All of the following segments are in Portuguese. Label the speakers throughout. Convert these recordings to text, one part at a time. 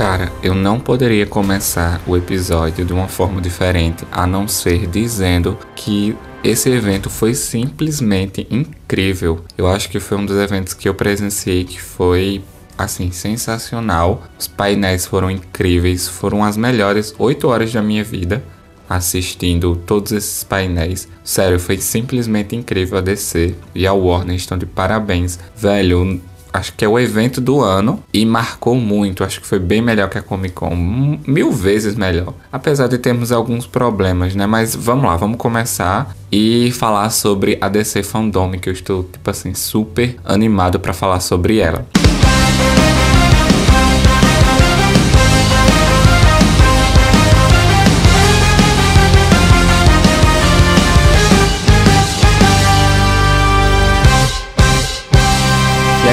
Speaker 1: Cara, eu não poderia começar o episódio de uma forma diferente a não ser dizendo que esse evento foi simplesmente incrível. Eu acho que foi um dos eventos que eu presenciei que foi assim sensacional. Os painéis foram incríveis, foram as melhores oito horas da minha vida assistindo todos esses painéis. Sério, foi simplesmente incrível a DC e a Warner estão de parabéns. Velho, acho que é o evento do ano e marcou muito. Acho que foi bem melhor que a Comic Con, mil vezes melhor. Apesar de termos alguns problemas, né? Mas vamos lá, vamos começar e falar sobre a DC Fandom, que eu estou tipo assim super animado para falar sobre ela.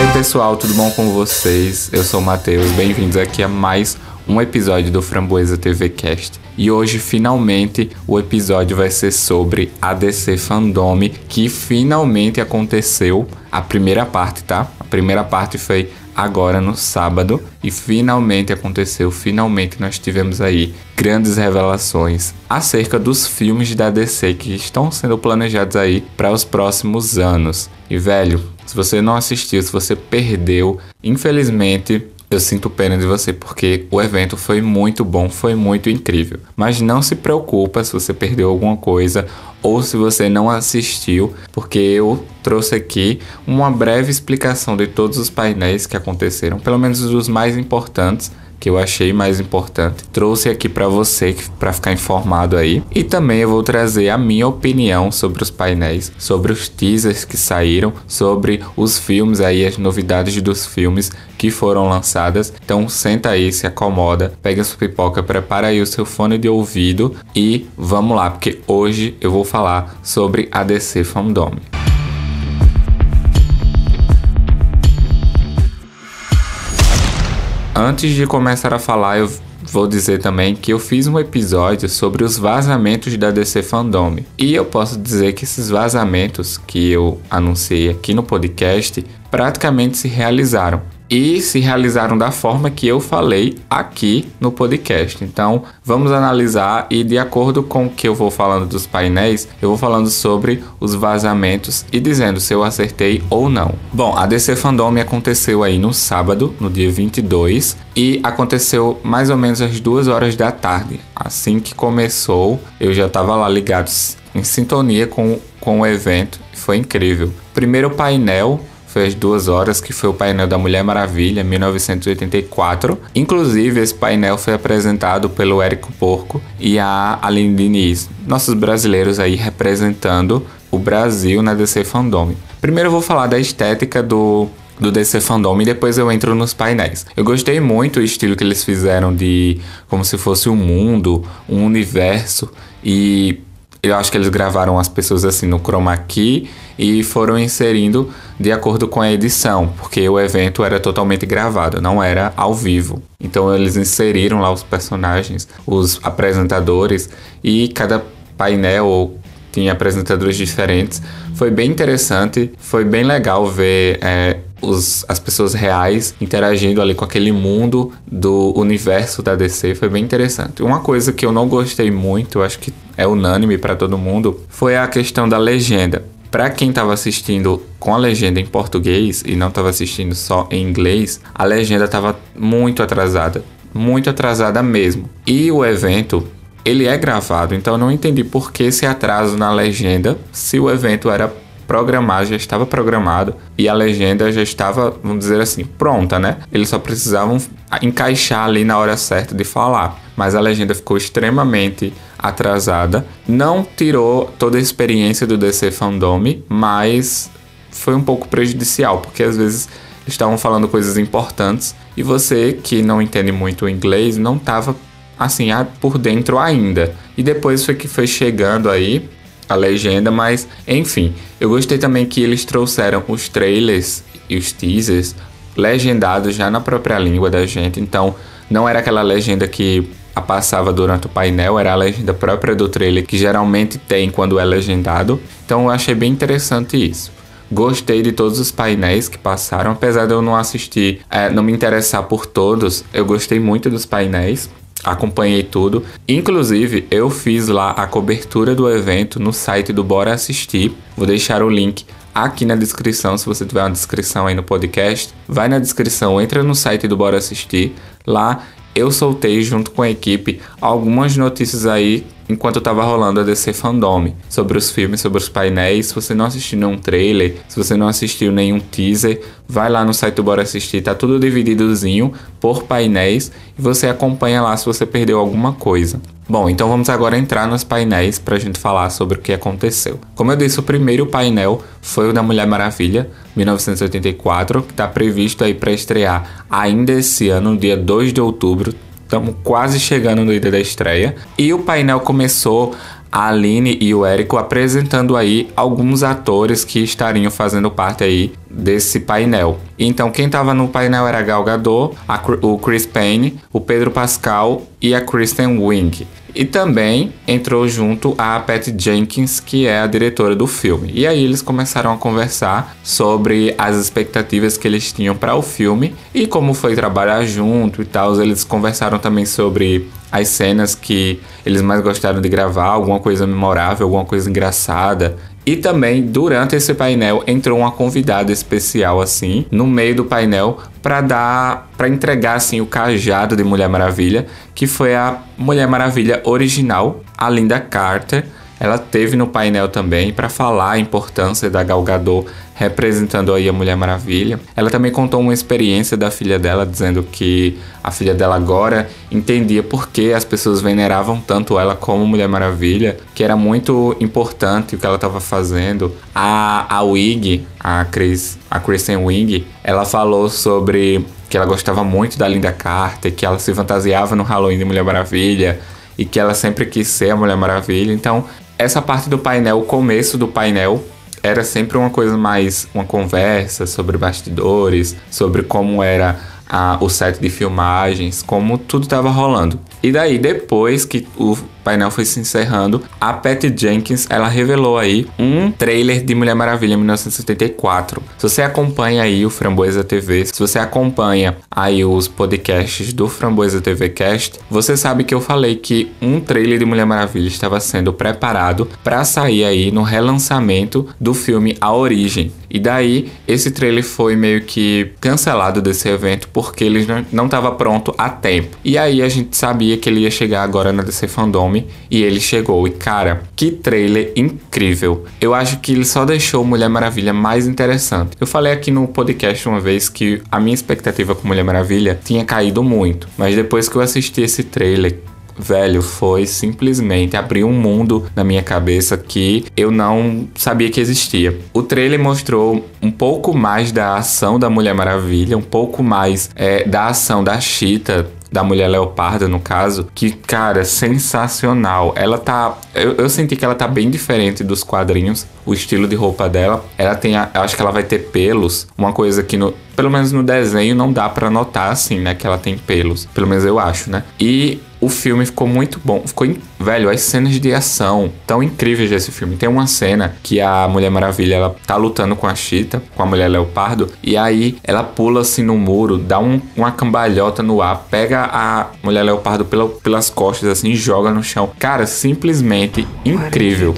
Speaker 1: Aí pessoal, tudo bom com vocês? Eu sou o Matheus, bem-vindos aqui a mais um episódio do Framboesa TV Cast. E hoje, finalmente, o episódio vai ser sobre a DC Fandom, que finalmente aconteceu. A primeira parte, tá? A primeira parte foi agora no sábado e finalmente aconteceu. Finalmente nós tivemos aí grandes revelações acerca dos filmes da DC que estão sendo planejados aí para os próximos anos. E velho, se você não assistiu, se você perdeu, infelizmente eu sinto pena de você porque o evento foi muito bom, foi muito incrível. Mas não se preocupa se você perdeu alguma coisa ou se você não assistiu, porque eu trouxe aqui uma breve explicação de todos os painéis que aconteceram, pelo menos os mais importantes que eu achei mais importante. Trouxe aqui para você para ficar informado aí. E também eu vou trazer a minha opinião sobre os painéis, sobre os teasers que saíram, sobre os filmes aí, as novidades dos filmes que foram lançadas. Então senta aí, se acomoda, pega sua pipoca, prepara aí o seu fone de ouvido e vamos lá, porque hoje eu vou falar sobre a DC Fandom. Antes de começar a falar, eu vou dizer também que eu fiz um episódio sobre os vazamentos da DC Fandom. E eu posso dizer que esses vazamentos que eu anunciei aqui no podcast praticamente se realizaram e se realizaram da forma que eu falei aqui no podcast. Então, vamos analisar e de acordo com o que eu vou falando dos painéis, eu vou falando sobre os vazamentos e dizendo se eu acertei ou não. Bom, a DC Fandom aconteceu aí no sábado, no dia 22, e aconteceu mais ou menos às duas horas da tarde. Assim que começou, eu já estava lá ligado em sintonia com, com o evento. Foi incrível. Primeiro painel foi às duas horas, que foi o painel da Mulher Maravilha, 1984. Inclusive, esse painel foi apresentado pelo Érico Porco e a Aline Diniz, nossos brasileiros aí representando o Brasil na DC Fandom. Primeiro eu vou falar da estética do do DC Fandom e depois eu entro nos painéis. Eu gostei muito do estilo que eles fizeram de como se fosse um mundo, um universo e eu acho que eles gravaram as pessoas assim no chroma key e foram inserindo de acordo com a edição, porque o evento era totalmente gravado, não era ao vivo. Então eles inseriram lá os personagens, os apresentadores e cada painel tinha apresentadores diferentes. Foi bem interessante, foi bem legal ver é, os, as pessoas reais interagindo ali com aquele mundo do universo da DC. Foi bem interessante. Uma coisa que eu não gostei muito, acho que é unânime para todo mundo, foi a questão da legenda. Para quem estava assistindo com a legenda em português e não estava assistindo só em inglês, a legenda estava muito atrasada, muito atrasada mesmo. E o evento ele é gravado, então eu não entendi por que esse atraso na legenda se o evento era programado, já estava programado e a legenda já estava, vamos dizer assim, pronta, né? Eles só precisavam encaixar ali na hora certa de falar. Mas a legenda ficou extremamente atrasada. Não tirou toda a experiência do DC Fandom, mas foi um pouco prejudicial, porque às vezes estavam falando coisas importantes e você que não entende muito o inglês não estava assim por dentro ainda. E depois foi que foi chegando aí a legenda, mas enfim, eu gostei também que eles trouxeram os trailers e os teasers legendados já na própria língua da gente, então não era aquela legenda que a passava durante o painel, era a legenda própria do trailer que geralmente tem quando é legendado. Então eu achei bem interessante isso. Gostei de todos os painéis que passaram, apesar de eu não assistir, é, não me interessar por todos, eu gostei muito dos painéis acompanhei tudo. Inclusive, eu fiz lá a cobertura do evento no site do Bora Assistir. Vou deixar o link aqui na descrição, se você tiver uma descrição aí no podcast. Vai na descrição, entra no site do Bora Assistir. Lá eu soltei junto com a equipe algumas notícias aí enquanto estava rolando a DC Fandom sobre os filmes, sobre os painéis. Se você não assistiu nenhum trailer, se você não assistiu nenhum teaser, vai lá no site do Bora Assistir, tá tudo divididozinho por painéis e você acompanha lá se você perdeu alguma coisa. Bom, então vamos agora entrar nos painéis para a gente falar sobre o que aconteceu. Como eu disse, o primeiro painel foi o da Mulher Maravilha, 1984, que está previsto aí para estrear ainda esse ano, no dia 2 de outubro, Estamos quase chegando no dia da estreia. E o painel começou a Aline e o Érico apresentando aí alguns atores que estariam fazendo parte aí desse painel. Então quem estava no painel era Gal Gadot, a, o Chris Payne, o Pedro Pascal e a Kristen Wiig. E também entrou junto a Patty Jenkins, que é a diretora do filme. E aí eles começaram a conversar sobre as expectativas que eles tinham para o filme e como foi trabalhar junto e tal. Eles conversaram também sobre as cenas que eles mais gostaram de gravar, alguma coisa memorável, alguma coisa engraçada. E também, durante esse painel, entrou uma convidada especial, assim, no meio do painel, para dar, para entregar, assim, o cajado de Mulher Maravilha, que foi a Mulher Maravilha original, a Linda Carter. Ela teve no painel também para falar a importância da Gal Gadot representando aí a Mulher Maravilha. Ela também contou uma experiência da filha dela, dizendo que a filha dela agora entendia por que as pessoas veneravam tanto ela como Mulher Maravilha, que era muito importante o que ela estava fazendo. A, a Wig, a, Chris, a Kristen Wiig, ela falou sobre que ela gostava muito da Linda Carter, que ela se fantasiava no Halloween de Mulher Maravilha e que ela sempre quis ser a Mulher Maravilha. Então, essa parte do painel, o começo do painel, era sempre uma coisa mais uma conversa sobre bastidores, sobre como era a, o set de filmagens, como tudo estava rolando. E daí, depois que o painel foi se encerrando, a Patty Jenkins, ela revelou aí um trailer de Mulher Maravilha 1974. Se você acompanha aí o Framboesa TV, se você acompanha aí os podcasts do Framboesa TV Cast, você sabe que eu falei que um trailer de Mulher Maravilha estava sendo preparado para sair aí no relançamento do filme A Origem. E daí, esse trailer foi meio que cancelado desse evento porque ele não estava pronto a tempo. E aí a gente sabia que ele ia chegar agora na DC Fandom e ele chegou. E cara, que trailer incrível! Eu acho que ele só deixou Mulher Maravilha mais interessante. Eu falei aqui no podcast uma vez que a minha expectativa com Mulher Maravilha tinha caído muito, mas depois que eu assisti esse trailer, velho, foi simplesmente abrir um mundo na minha cabeça que eu não sabia que existia. O trailer mostrou um pouco mais da ação da Mulher Maravilha, um pouco mais é, da ação da Cheetah da Mulher Leoparda, no caso, que, cara, sensacional. Ela tá. Eu, eu, senti que ela tá bem diferente dos quadrinhos, o estilo de roupa dela. Ela tem. A, eu acho que ela vai ter pelos, uma coisa que no. Pelo menos no desenho não dá para notar assim, né? Que ela tem pelos. Pelo menos eu acho, né? E o filme ficou muito bom. Ficou, velho, as cenas de ação tão incríveis desse filme. Tem uma cena que a Mulher Maravilha, ela tá lutando com a Cheetah, com a Mulher Leopardo, e aí ela pula assim no muro, dá um, uma cambalhota no ar, pega a Mulher Leopardo pela, pelas costas assim e joga no chão. Cara, simplesmente incrível.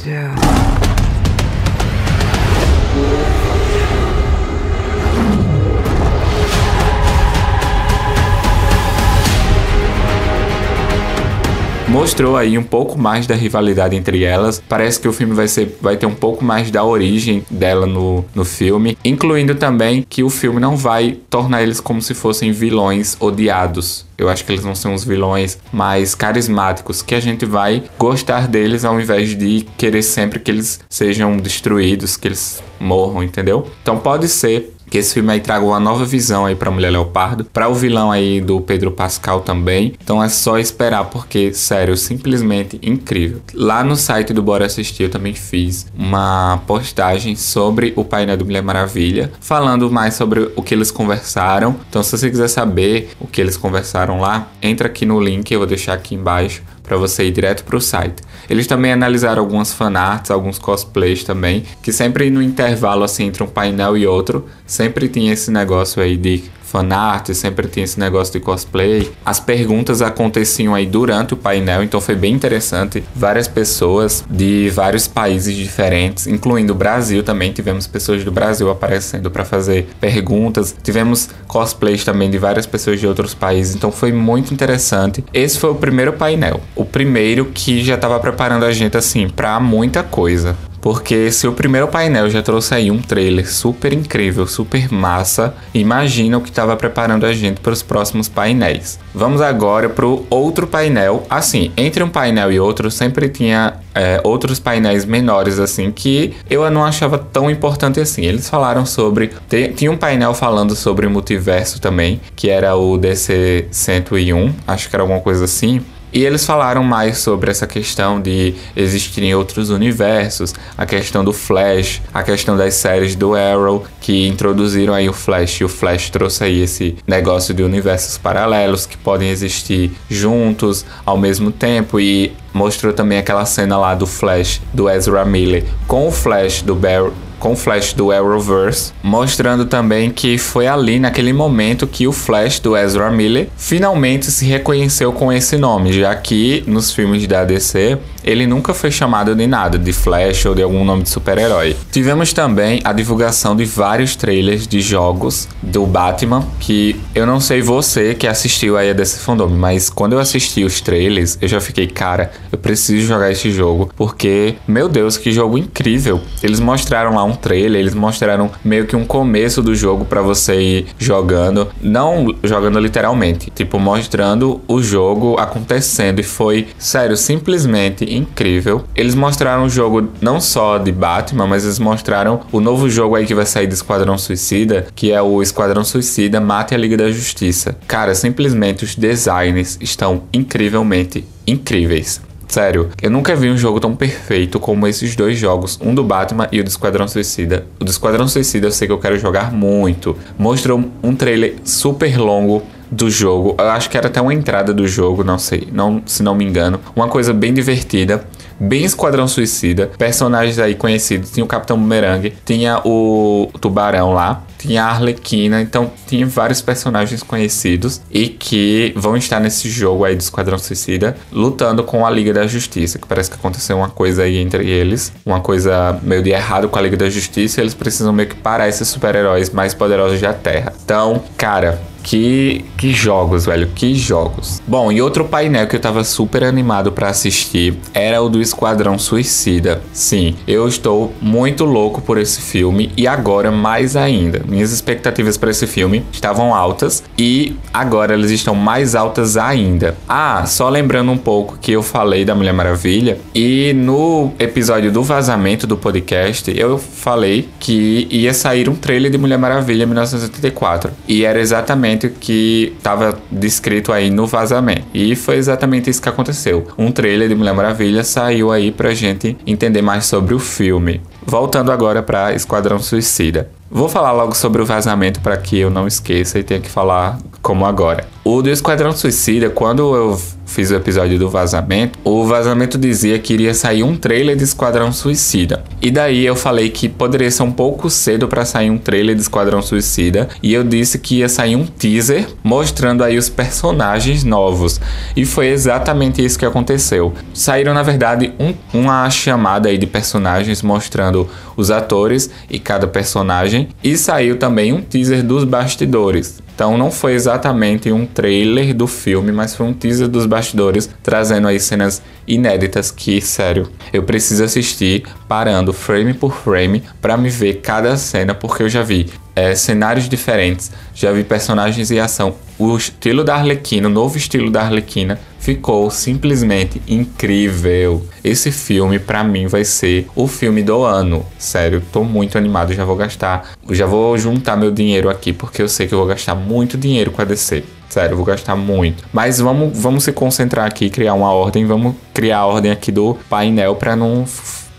Speaker 1: Mostrou aí um pouco mais da rivalidade entre elas. Parece que o filme vai, ser, vai ter um pouco mais da origem dela no, no filme, incluindo também que o filme não vai tornar eles como se fossem vilões odiados. Eu acho que eles vão ser uns vilões mais carismáticos, que a gente vai gostar deles ao invés de querer sempre que eles sejam destruídos, que eles morram, entendeu? Então pode ser que esse filme aí traga uma nova visão aí para Mulher Leopardo, para o vilão aí do Pedro Pascal também. Então é só esperar porque, sério, simplesmente incrível. Lá no site do Bora Assistir eu também fiz uma postagem sobre o painel do Mulher Maravilha, falando mais sobre o que eles conversaram. Então se você quiser saber o que eles conversaram lá, entra aqui no link, eu vou deixar aqui embaixo para você ir direto para o site. Eles também analisaram algumas fanarts, alguns cosplays também, que sempre no intervalo assim entre um painel e outro, sempre tinha esse negócio aí de fanart, sempre tinha esse negócio de cosplay. As perguntas aconteciam aí durante o painel, então foi bem interessante. Várias pessoas de vários países diferentes, incluindo o Brasil também, tivemos pessoas do Brasil aparecendo para fazer perguntas. Tivemos cosplays também de várias pessoas de outros países, então foi muito interessante. Esse foi o primeiro painel, o primeiro que já estava preparando a gente assim para muita coisa. Porque se o primeiro painel já trouxe aí um trailer super incrível, super massa, imagina o que estava preparando a gente para os próximos painéis. Vamos agora para o outro painel. Assim, entre um painel e outro sempre tinha é, outros painéis menores assim que eu não achava tão importante assim. Eles falaram sobre tinha um painel falando sobre multiverso também, que era o DC 101, acho que era alguma coisa assim. E eles falaram mais sobre essa questão de existirem outros universos, a questão do Flash, a questão das séries do Arrow, que introduziram aí o Flash, e o Flash trouxe aí esse negócio de universos paralelos que podem existir juntos ao mesmo tempo e mostrou também aquela cena lá do Flash do Ezra Miller com o Flash do Barry com o Flash do Arrowverse, mostrando também que foi ali naquele momento que o Flash do Ezra Miller finalmente se reconheceu com esse nome, já que nos filmes da DC ele nunca foi chamado de nada, de Flash ou de algum nome de super-herói. Tivemos também a divulgação de vários trailers de jogos do Batman, que eu não sei você que assistiu aí a DC Fandom, mas quando eu assisti os trailers, eu já fiquei, cara, eu preciso jogar esse jogo, porque, meu Deus, que jogo incrível. Eles mostraram lá um trailer, eles mostraram meio que um começo do jogo para você ir jogando, não jogando literalmente, tipo mostrando o jogo acontecendo e foi, sério, simplesmente incrível. Eles mostraram o jogo não só de Batman, mas eles mostraram o novo jogo aí que vai sair do Esquadrão Suicida, que é o Esquadrão Suicida Mate a Liga da Justiça. Cara, simplesmente os designs estão incrivelmente incríveis. Sério, eu nunca vi um jogo tão perfeito como esses dois jogos, um do Batman e o do Esquadrão Suicida. O do Esquadrão Suicida eu sei que eu quero jogar muito. Mostrou um trailer super longo do jogo. Eu acho que era até uma entrada do jogo, não sei, não, se não me engano. Uma coisa bem divertida bem Esquadrão Suicida, personagens aí conhecidos. Tinha o Capitão Boomerang, tinha o Tubarão lá, tinha a Arlequina, então tinha vários personagens conhecidos e que vão estar nesse jogo aí do Esquadrão Suicida, lutando com a Liga da Justiça, que parece que aconteceu uma coisa aí entre eles, uma coisa meio de errado com a Liga da Justiça, e eles precisam meio que parar esses super-heróis mais poderosos da Terra. Então, cara, que, que jogos, velho, que jogos. Bom, e outro painel que eu tava super animado para assistir era o do Esquadrão Suicida. Sim, eu estou muito louco por esse filme e agora mais ainda. Minhas expectativas para esse filme estavam altas e agora elas estão mais altas ainda. Ah, só lembrando um pouco que eu falei da Mulher Maravilha e no episódio do vazamento do podcast eu falei que ia sair um trailer de Mulher Maravilha 1984 e era exatamente exatamente o que estava descrito aí no vazamento. E foi exatamente isso que aconteceu. Um trailer de Mulher Maravilha saiu aí pra gente entender mais sobre o filme. Voltando agora para Esquadrão Suicida. Vou falar logo sobre o vazamento para que eu não esqueça e tenha que falar como agora. O do Esquadrão Suicida, quando eu fiz o episódio do vazamento, o vazamento dizia que iria sair um trailer de Esquadrão Suicida. E daí eu falei que poderia ser um pouco cedo para sair um trailer de Esquadrão Suicida, e eu disse que ia sair um teaser mostrando aí os personagens novos. E foi exatamente isso que aconteceu. Saíram na verdade um, uma chamada aí de personagens mostrando os atores e cada personagem, e saiu também um teaser dos bastidores. Então não foi exatamente um trailer do filme, mas foi um teaser dos bastidores, trazendo aí cenas inéditas que, sério, eu preciso assistir parando frame por frame para me ver cada cena, porque eu já vi é, cenários diferentes, já vi personagens em ação. O estilo da Arlequina, o novo estilo da Arlequina, ficou simplesmente incrível. Esse filme, para mim, vai ser o filme do ano. Sério, tô muito animado, já vou gastar, já vou juntar meu dinheiro aqui, porque eu sei que eu vou gastar muito dinheiro com a DC. Sério, vou gastar muito. Mas vamos, vamos se concentrar aqui, criar uma ordem, vamos criar a ordem aqui do painel para não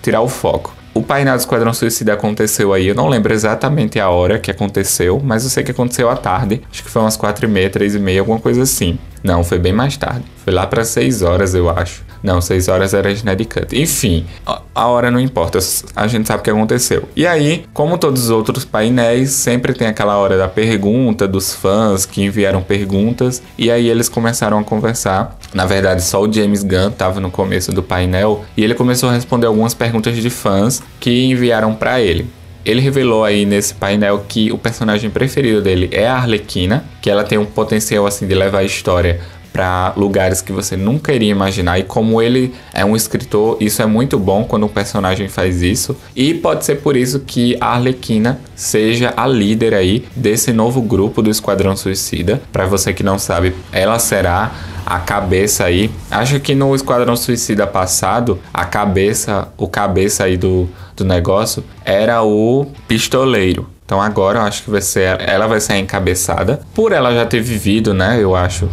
Speaker 1: tirar o foco. O painel do Esquadrão Suicida aconteceu aí, eu não lembro exatamente a hora que aconteceu, mas eu sei que aconteceu à tarde, acho que foi umas 4 e meia, 3 e meia, alguma coisa assim. Não, foi bem mais tarde. Foi lá para 6 horas, eu acho. Não, 6 horas era Snyder Cut. Enfim, a hora não importa, a gente sabe o que aconteceu. E aí, como todos os outros painéis, sempre tem aquela hora da pergunta dos fãs que enviaram perguntas. E aí eles começaram a conversar. Na verdade, só o James Gunn estava no começo do painel e ele começou a responder algumas perguntas de fãs que enviaram para ele. Ele revelou aí nesse painel que o personagem preferido dele é a Arlequina, que ela tem um potencial assim de levar a história para lugares que você nunca iria imaginar. E como ele é um escritor, isso é muito bom quando um personagem faz isso. E pode ser por isso que a Arlequina seja a líder aí desse novo grupo do Esquadrão Suicida. Para você que não sabe, ela será a cabeça aí. Acho que no Esquadrão Suicida passado, a cabeça, o cabeça aí do, do negócio era o pistoleiro. Então agora eu acho que vai ser, ela vai ser encabeçada. Por ela já ter vivido, né? Eu acho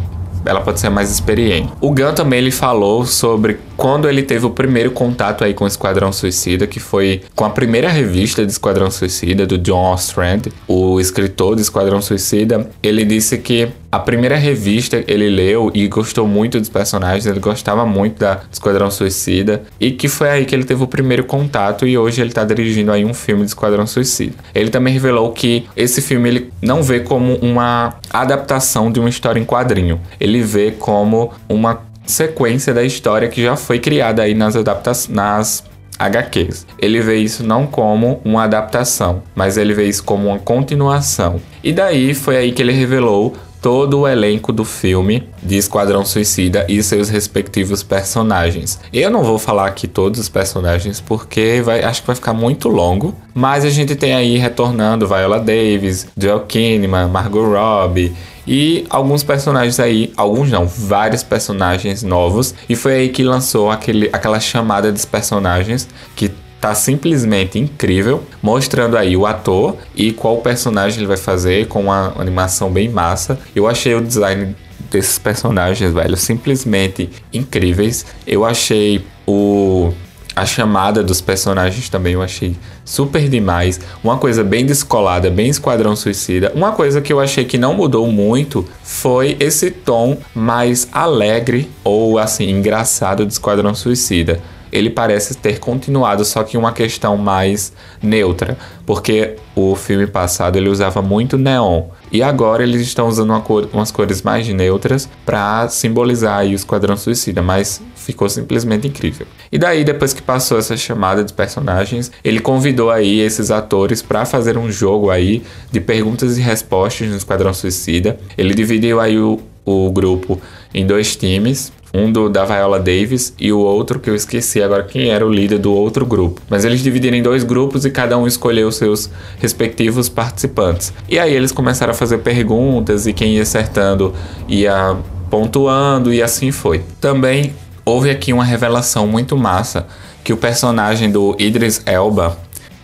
Speaker 1: ela pode ser mais experiente. O Gunn também ele falou sobre quando ele teve o primeiro contato aí com o Esquadrão Suicida, que foi com a primeira revista de Esquadrão Suicida do John Ostrand, o escritor do Esquadrão Suicida, ele disse que a primeira revista ele leu e gostou muito dos personagens, ele gostava muito da Esquadrão Suicida e que foi aí que ele teve o primeiro contato e hoje ele está dirigindo aí um filme de Esquadrão Suicida. Ele também revelou que esse filme ele não vê como uma adaptação de uma história em quadrinho, ele vê como uma sequência da história que já foi criada aí nas adaptações, nas HQs. Ele vê isso não como uma adaptação, mas ele vê isso como uma continuação. E daí foi aí que ele revelou todo o elenco do filme de Esquadrão Suicida e seus respectivos personagens. Eu não vou falar aqui todos os personagens porque vai, acho que vai ficar muito longo, mas a gente tem aí retornando Viola Davis, Joel Kinnaman, Margot Robbie e alguns personagens aí, alguns não, vários personagens novos. E foi aí que lançou aquele, aquela chamada dos personagens que tá simplesmente incrível, mostrando aí o ator e qual personagem ele vai fazer com uma animação bem massa. Eu achei o design desses personagens, velho, simplesmente incríveis. Eu achei o a chamada dos personagens também eu achei super demais. Uma coisa bem descolada, bem Esquadrão Suicida. Uma coisa que eu achei que não mudou muito foi esse tom mais alegre ou assim engraçado do Esquadrão Suicida ele parece ter continuado, só que uma questão mais neutra, porque o filme passado ele usava muito neon e agora eles estão usando uma cor, umas cores mais neutras para simbolizar o Esquadrão Suicida, mas ficou simplesmente incrível. E daí, depois que passou essa chamada de personagens, ele convidou aí esses atores para fazer um jogo aí de perguntas e respostas no Esquadrão Suicida. Ele dividiu aí o, o grupo em dois times um do, da Viola Davis e o outro que eu esqueci agora quem era o líder do outro grupo. Mas eles dividiram em dois grupos e cada um escolheu seus respectivos participantes. E aí eles começaram a fazer perguntas e quem ia acertando ia pontuando e assim foi. Também houve aqui uma revelação muito massa que o personagem do Idris Elba,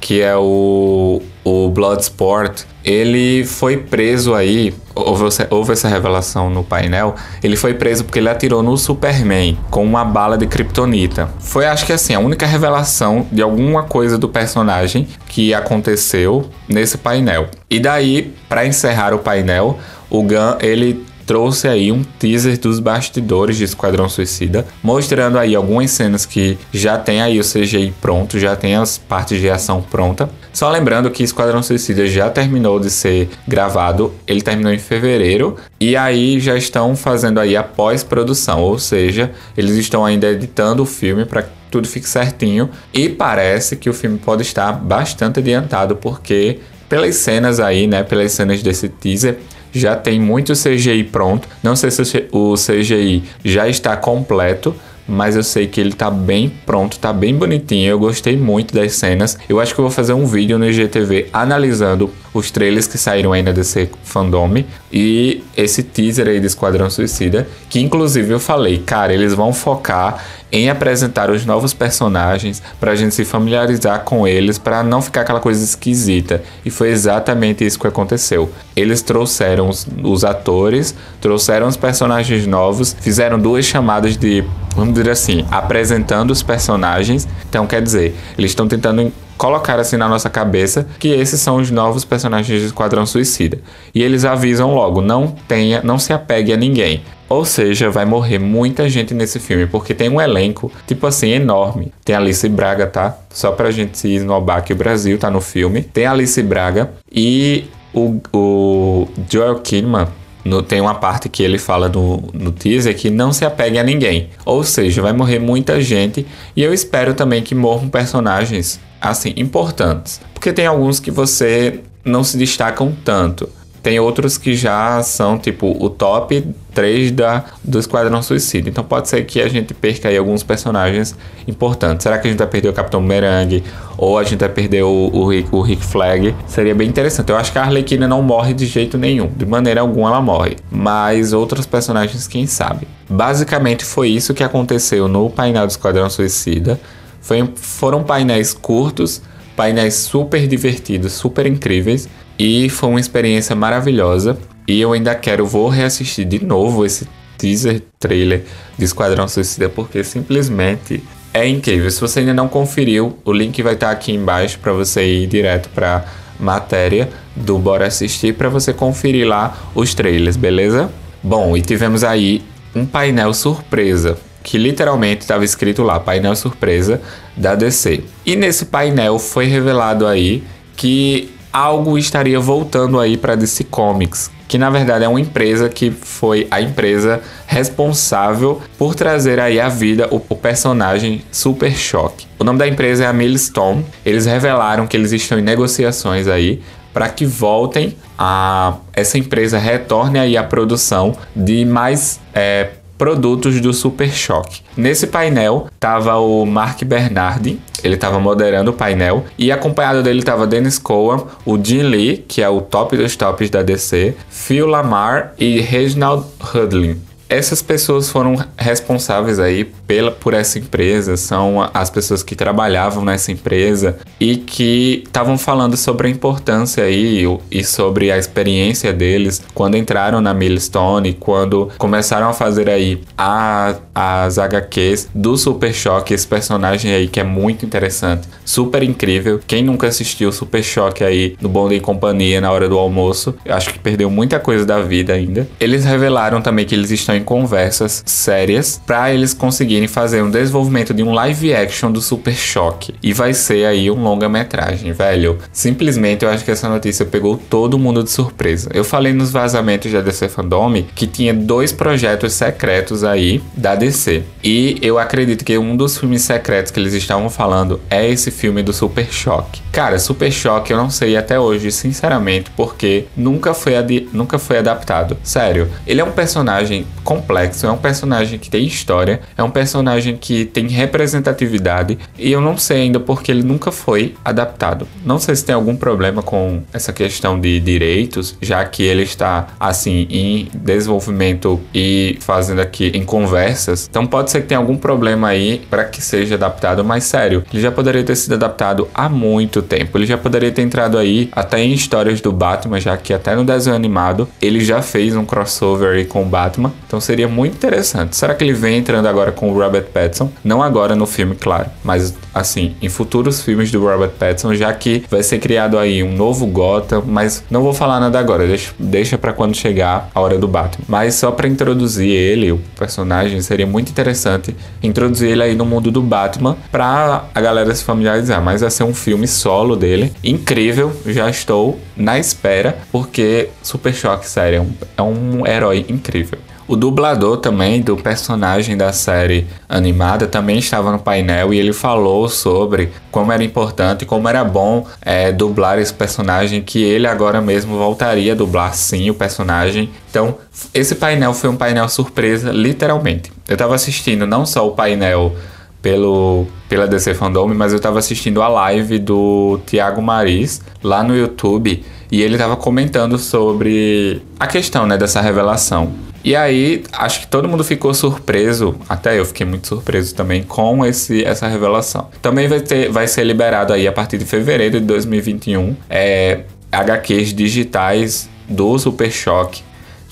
Speaker 1: que é o, o Bloodsport, ele foi preso aí, houve, houve essa revelação no painel, ele foi preso porque ele atirou no Superman com uma bala de kryptonita. Foi, acho que assim, a única revelação de alguma coisa do personagem que aconteceu nesse painel. E daí, para encerrar o painel, o Gun, ele trouxe aí um teaser dos bastidores de Esquadrão Suicida, mostrando aí algumas cenas que já tem aí o CGI pronto, já tem as partes de ação pronta. Só lembrando que Esquadrão Suicida já terminou de ser gravado, ele terminou em fevereiro e aí já estão fazendo aí a pós-produção, ou seja, eles estão ainda editando o filme para tudo fique certinho e parece que o filme pode estar bastante adiantado porque pelas cenas aí, né, pelas cenas desse teaser, já tem muito CGI pronto. Não sei se o CGI já está completo, mas eu sei que ele tá bem pronto, tá bem bonitinho. Eu gostei muito das cenas. Eu acho que eu vou fazer um vídeo no IGTV analisando os trailers que saíram ainda desse fandom e esse teaser aí de Esquadrão Suicida, que inclusive eu falei, cara, eles vão focar em apresentar os novos personagens para a gente se familiarizar com eles, para não ficar aquela coisa esquisita. E foi exatamente isso que aconteceu. Eles trouxeram os, os atores, trouxeram os personagens novos, fizeram duas chamadas de, vamos dizer assim, apresentando os personagens. Então, quer dizer, eles estão tentando colocar assim na nossa cabeça que esses são os novos personagens de Esquadrão Suicida. E eles avisam logo, não tenha, não se apegue a ninguém. Ou seja, vai morrer muita gente nesse filme, porque tem um elenco, tipo assim, enorme. Tem Alice Braga, tá? Só pra gente se esnobar que o Brasil tá no filme. Tem Alice Braga e o, o Joel Kinnaman no, tem uma parte que ele fala no, no teaser que não se apegue a ninguém. Ou seja, vai morrer muita gente. E eu espero também que morram personagens, assim, importantes. Porque tem alguns que você não se destacam tanto. Tem outros que já são tipo o top 3 da, do Esquadrão Suicida. Então pode ser que a gente perca aí alguns personagens importantes. Será que a gente vai perder o Capitão Merengue? Ou a gente vai perder o, o, Rick, o Rick Flag? Seria bem interessante. Eu acho que a Arlequina não morre de jeito nenhum. De maneira alguma ela morre. Mas outros personagens, quem sabe? Basicamente foi isso que aconteceu no painel do Esquadrão Suicida. Foi, foram painéis curtos, painéis super divertidos, super incríveis e foi uma experiência maravilhosa. E eu ainda quero, vou reassistir de novo esse teaser trailer de Esquadrão Suicida, porque simplesmente é incrível. Se você ainda não conferiu, o link vai estar aqui embaixo para você ir direto para matéria do Bora Assistir para você conferir lá os trailers, beleza? Bom, e tivemos aí um painel surpresa que literalmente estava escrito lá, painel surpresa da DC. E nesse painel foi revelado aí que algo estaria voltando aí para DC Comics, que na verdade é uma empresa que foi a empresa responsável por trazer aí à vida o, personagem Super Shock. O nome da empresa é a Millstone. Eles revelaram que eles estão em negociações aí para que voltem a essa empresa retorne aí a produção de mais é, produtos do Super Choque. Nesse painel tava o Mark Bernardi, ele estava moderando o painel e acompanhado dele estava Dennis Cohen, o Jim Lee, que é o top dos tops da DC, Phil Lamar e Reginald Hudlin essas pessoas foram responsáveis aí pela, por essa empresa, são as pessoas que trabalhavam nessa empresa e que estavam falando sobre a importância aí e sobre a experiência deles quando entraram na Millstone, quando começaram a fazer aí a, as HQs do Super Choque, esse personagem aí que é muito interessante, super incrível. Quem nunca assistiu Super Choque aí no Bom Dia e Companhia na hora do almoço, acho que perdeu muita coisa da vida ainda. Eles revelaram também que eles estão em conversas sérias para eles conseguirem fazer um desenvolvimento de um live action do Super Choque. E vai ser aí um longa-metragem, velho. Simplesmente eu acho que essa notícia pegou todo mundo de surpresa. Eu falei nos vazamentos da DC Fandom que tinha dois projetos secretos aí da DC. E eu acredito que um dos filmes secretos que eles estavam falando é esse filme do Super Choque. Cara, Super Choque eu não sei até hoje, sinceramente, porque nunca foi, nunca foi adaptado. Sério, ele é um personagem complexo, é um personagem que tem história, é um personagem que tem representatividade e eu não sei ainda porque ele nunca foi adaptado. Não sei se tem algum problema com essa questão de direitos, já que ele está assim em desenvolvimento e fazendo aqui em conversas. Então pode ser que tenha algum problema aí para que seja adaptado, mas sério, ele já poderia ter sido adaptado há muito tempo. Ele já poderia ter entrado aí até em histórias do Batman, já que até no desenho animado ele já fez um crossover com o Batman. Então seria muito interessante. Será que ele vem entrando agora com o Robert Pattinson? Não agora no filme, claro, mas assim, em futuros filmes do Robert Pattinson, já que vai ser criado aí um novo Gotham, mas não vou falar nada agora, deixa, deixa para quando chegar a hora do Batman. Mas só para introduzir ele, o personagem, seria muito interessante introduzir ele aí no mundo do Batman para a galera se familiarizar, mas vai ser um filme solo dele, incrível, já estou na espera, porque Super Choque, sério, é um, é um herói incrível. O dublador também do personagem da série animada também estava no painel e ele falou sobre como era importante, como era bom é, dublar esse personagem, que ele agora mesmo voltaria a dublar sim o personagem. Então, esse painel foi um painel surpresa, literalmente. Eu estava assistindo não só o painel pelo, pela DC Fandom, mas eu estava assistindo a live do Thiago Maris lá no YouTube e ele estava comentando sobre a questão né, dessa revelação. E aí, acho que todo mundo ficou surpreso, até eu fiquei muito surpreso também com esse, essa revelação. Também vai, ter, vai ser liberado aí a partir de fevereiro de 2021 é, HQs digitais do Super Choque.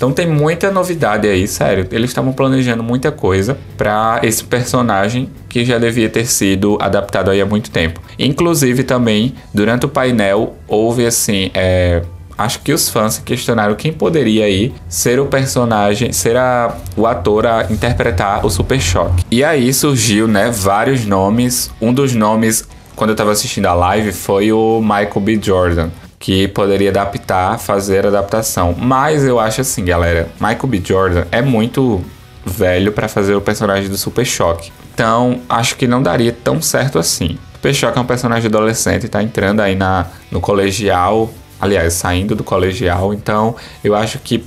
Speaker 1: Então tem muita novidade aí, sério. Eles estavam planejando muita coisa para esse personagem que já devia ter sido adaptado aí há muito tempo. Inclusive também, durante o painel, houve assim. É, acho que os fãs questionaram quem poderia aí ser o personagem, ser a, o ator a interpretar o Super Choque. E aí surgiu, né, vários nomes. Um dos nomes, quando eu tava assistindo a live, foi o Michael B. Jordan que poderia adaptar, fazer adaptação. Mas eu acho assim, galera, Michael B. Jordan é muito velho para fazer o personagem do Super Choque. Então, acho que não daria tão certo assim. Super Choque é um personagem adolescente, tá entrando aí na, no colegial, aliás, saindo do colegial, então eu acho que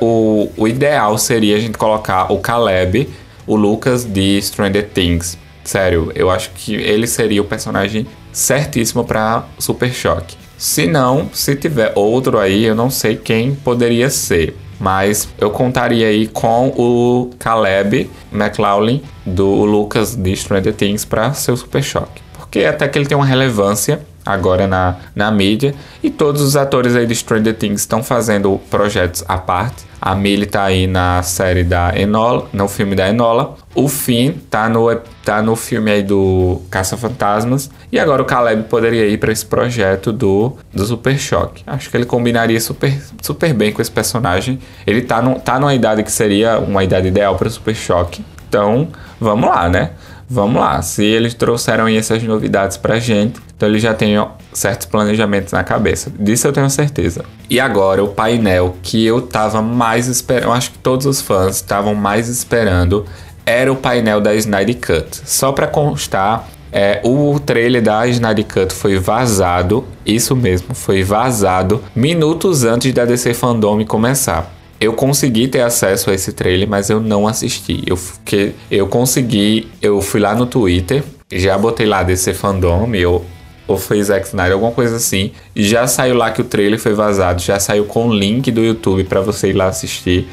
Speaker 1: o, o ideal seria a gente colocar o Caleb, o Lucas de Stranger Things. Sério, eu acho que ele seria o personagem certíssimo para Super Choque. Se não, se tiver outro aí, eu não sei quem poderia ser. Mas eu contaria aí com o Caleb McLaughlin do Lucas de Stranger Things para ser o Super Choque. Porque até que ele tem uma relevância agora na, na mídia. E todos os atores aí de Stranger Things estão fazendo projetos à parte. A Millie tá aí na série da Enola, no filme da Enola. O Finn tá no, tá no filme aí do Caça-Fantasmas. E agora o Caleb poderia ir para esse projeto do, do Super Choque. Acho que ele combinaria super, super bem com esse personagem. Ele tá, no, tá numa idade que seria uma idade ideal para Super Choque. Então, vamos lá, né? Vamos lá, se eles trouxeram essas novidades pra gente, então eles já têm certos planejamentos na cabeça. Disso eu tenho certeza. E agora o painel que eu tava mais esperando, acho que todos os fãs estavam mais esperando, era o painel da Snyder Cut. Só para constar, é, o trailer da Snyder Cut foi vazado, isso mesmo, foi vazado minutos antes da DC Fandom começar. Eu consegui ter acesso a esse trailer, mas eu não assisti. Eu, fiquei, eu consegui, eu fui lá no Twitter, já botei lá DC Fandom, eu, ou foi Zack Snyder, alguma coisa assim. E já saiu lá que o trailer foi vazado, já saiu com o link do YouTube para você ir lá assistir.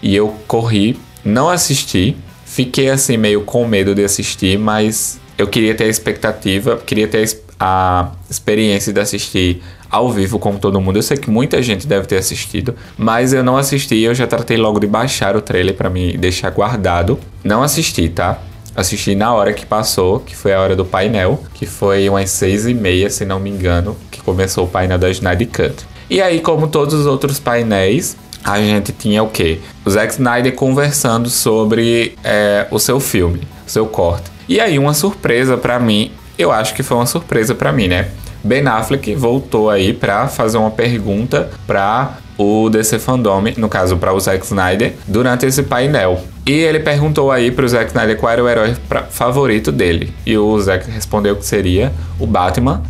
Speaker 1: E eu corri, não assisti, fiquei assim meio com medo de assistir, mas eu queria ter a expectativa, queria ter a experiência de assistir ao vivo como todo mundo. Eu sei que muita gente deve ter assistido, mas eu não assisti, eu já tratei logo de baixar o trailer para me deixar guardado. Não assisti, tá? Assisti na hora que passou, que foi a hora do painel, que foi umas seis e meia, se não me engano, que começou o painel da Snyder Cut. E aí, como todos os outros painéis, a gente tinha o quê? O Zack Snyder conversando sobre é, o seu filme, o seu corte. E aí, uma surpresa para mim, eu acho que foi uma surpresa para mim, né? Ben Affleck voltou aí para fazer uma pergunta para o DC Fandom, no caso para o Zack Snyder, durante esse painel. E ele perguntou aí pro Zack Snyder qual era o herói pra, favorito dele. E o Zack respondeu que seria o Batman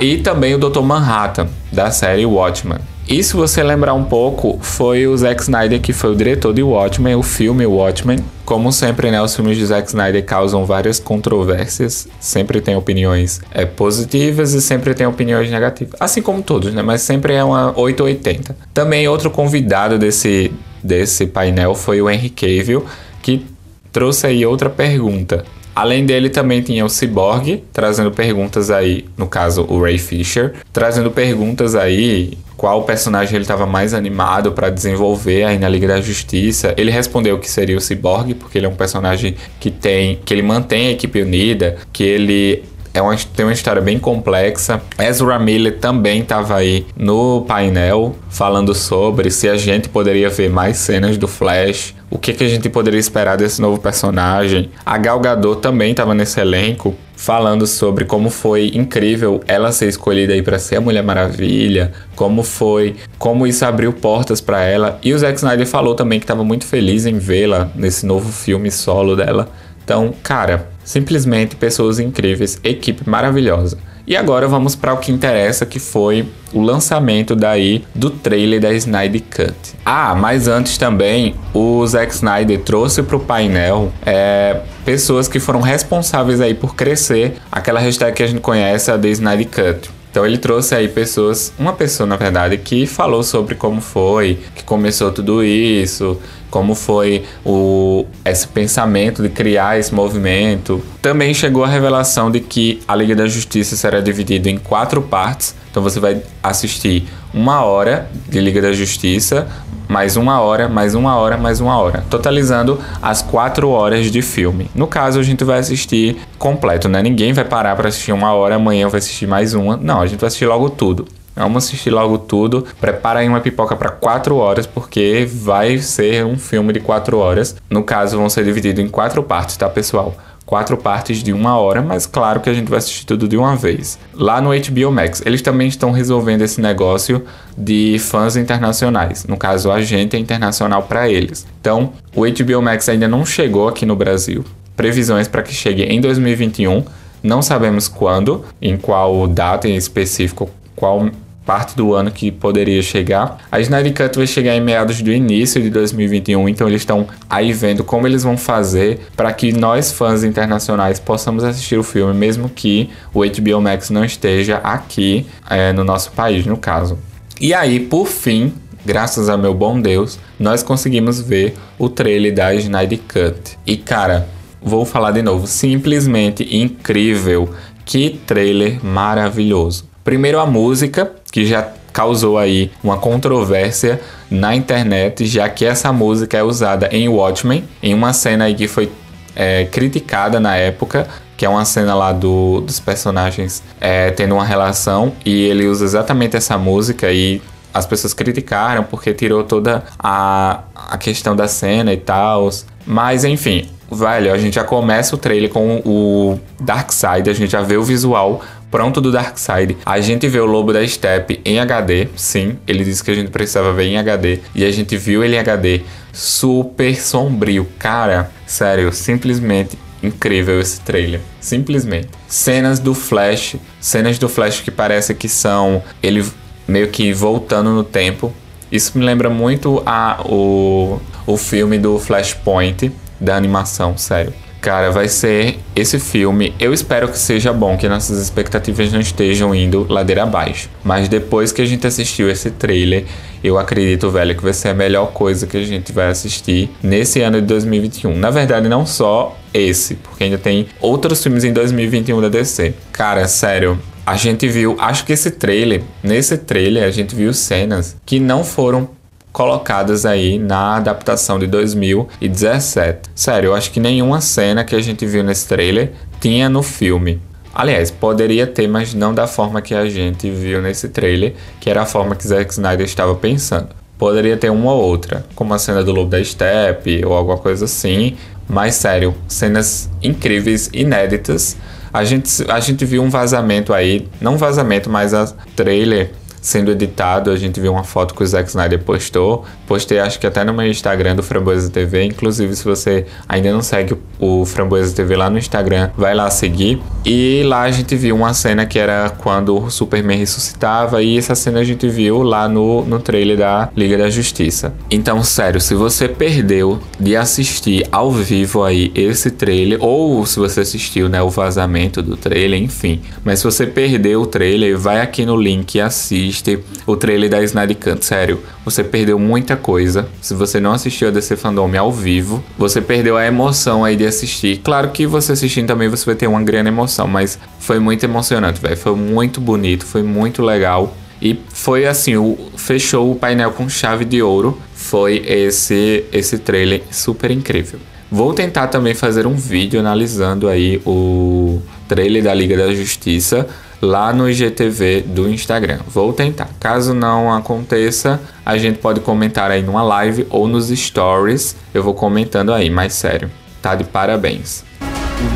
Speaker 1: e também o Dr. Manhattan, da série Watchmen. E se você lembrar um pouco, foi o Zack Snyder que foi o diretor de Watchmen, o filme Watchmen. Como sempre, né, os filmes de Zack Snyder causam várias controvérsias, sempre tem opiniões é, positivas e sempre tem opiniões negativas. Assim como todos, né, mas sempre é uma 880. Também outro convidado desse, desse painel foi o Henry Cavill, que trouxe aí outra pergunta. Além dele, também tinha o Cyborg, trazendo perguntas aí, no caso, o Ray Fisher, trazendo perguntas aí qual personagem ele estava mais animado para desenvolver aí na Liga da Justiça. Ele respondeu que seria o Cyborg, porque ele é um personagem que tem, que ele mantém a equipe unida, que ele é uma, tem uma história bem complexa. Ezra Miller também estava aí no painel falando sobre se a gente poderia ver mais cenas do Flash, o que, que a gente poderia esperar desse novo personagem. A Gal Gadot também estava nesse elenco falando sobre como foi incrível ela ser escolhida aí para ser a Mulher Maravilha, como foi, como isso abriu portas para ela. E o Zack Snyder falou também que estava muito feliz em vê-la nesse novo filme solo dela. Então, cara, simplesmente pessoas incríveis, equipe maravilhosa. E agora vamos para o que interessa, que foi o lançamento daí do trailer da Snyder Cut. Ah, mas antes também o Zack Snyder trouxe para o painel é, pessoas que foram responsáveis aí por crescer aquela hashtag que a gente conhece, a The Snyder Cut. Então ele trouxe aí pessoas, uma pessoa na verdade, que falou sobre como foi, que começou tudo isso, como foi o, esse pensamento de criar esse movimento. Também chegou a revelação de que a Liga da Justiça será dividida em quatro partes. Então você vai assistir uma hora de Liga da Justiça, mais uma hora, mais uma hora, mais uma hora, totalizando as quatro horas de filme. No caso, a gente vai assistir completo, né? Ninguém vai parar para assistir uma hora, amanhã vai assistir mais uma. Não, a gente vai assistir logo tudo. Vamos assistir logo tudo. Prepara aí uma pipoca para 4 horas, porque vai ser um filme de 4 horas. No caso, vão ser divididos em quatro partes, tá, pessoal? quatro partes de uma hora, mas claro que a gente vai assistir tudo de uma vez. Lá no HBO Max, eles também estão resolvendo esse negócio de fãs internacionais. No caso, a gente é internacional para eles. Então, o HBO Max ainda não chegou aqui no Brasil. Previsões para que chegue em 2021. Não sabemos quando, em qual data em específico, qual parte do ano que poderia chegar. A Snyder Cut vai chegar em meados do início de 2021, então eles estão aí vendo como eles vão fazer para que nós fãs internacionais possamos assistir o filme, mesmo que o HBO Max não esteja aqui é, no nosso país, no caso. E aí, por fim, graças a meu bom Deus, nós conseguimos ver o trailer da Snyder Cut. E cara, vou falar de novo, simplesmente incrível. Que trailer maravilhoso. Primeiro a música, que já causou aí uma controvérsia na internet, já que essa música é usada em Watchmen, em uma cena aí que foi é, criticada na época, que é uma cena lá do, dos personagens é, tendo uma relação, e ele usa exatamente essa música e as pessoas criticaram porque tirou toda a, a questão da cena e tal. Mas enfim, velho, a gente já começa o trailer com o Darkseid, a gente já vê o visual pronto do Darkseid. A gente vê o Lobo da Steppe em HD, sim, ele disse que a gente precisava ver em HD, e a gente viu ele em HD super sombrio. Cara, sério, simplesmente incrível esse trailer. Simplesmente. Cenas do Flash, cenas do Flash que parece que são ele meio que voltando no tempo. Isso me lembra muito a, o, o filme do Flashpoint da animação, sério. Cara, vai ser esse filme. Eu espero que seja bom, que nossas expectativas não estejam indo ladeira abaixo. Mas depois que a gente assistiu esse trailer, eu acredito, velho, que vai ser a melhor coisa que a gente vai assistir nesse ano de 2021. Na verdade, não só esse, porque ainda tem outros filmes em 2021 da DC. Cara, sério, a gente viu, acho que esse trailer, nesse trailer a gente viu cenas que não foram colocadas aí na adaptação de 2017. Sério, eu acho que nenhuma cena que a gente viu nesse trailer tinha no filme. Aliás, poderia ter, mas não da forma que a gente viu nesse trailer, que era a forma que Zack Snyder estava pensando. Poderia ter uma ou outra, como a cena do Lobo da Steppe ou alguma coisa assim, mas sério, cenas incríveis, inéditas. A gente, a gente viu um vazamento aí, não vazamento, mas a trailer sendo editado. A gente viu uma foto que o Zack Snyder postou. Postei, acho que até no meu Instagram do Framboesa TV. Inclusive, se você ainda não segue o Framboesa TV lá no Instagram, vai lá seguir. E lá a gente viu uma cena que era quando o Superman ressuscitava. E essa cena a gente viu lá no, no trailer da Liga da Justiça. Então, sério, se você perdeu de assistir ao vivo aí esse trailer, ou se você assistiu, né, o vazamento do trailer, enfim. Mas se você perdeu o trailer, vai aqui no link e assiste o trailer da Snyder Cut. Sério, você perdeu muita coisa. Se você não assistiu a DC Fandom ao vivo, você perdeu a emoção aí de assistir. Claro que você assistindo também você vai ter uma grande emoção, mas foi muito emocionante, velho. Foi muito bonito, foi muito legal. E foi assim, o, fechou o painel com chave de ouro. Foi esse esse trailer super incrível. Vou tentar também fazer um vídeo analisando aí o trailer da Liga da Justiça lá no IGTV do Instagram. Vou tentar. Caso não aconteça, a gente pode comentar aí numa live ou nos stories. Eu vou comentando aí, mas sério, tá de parabéns.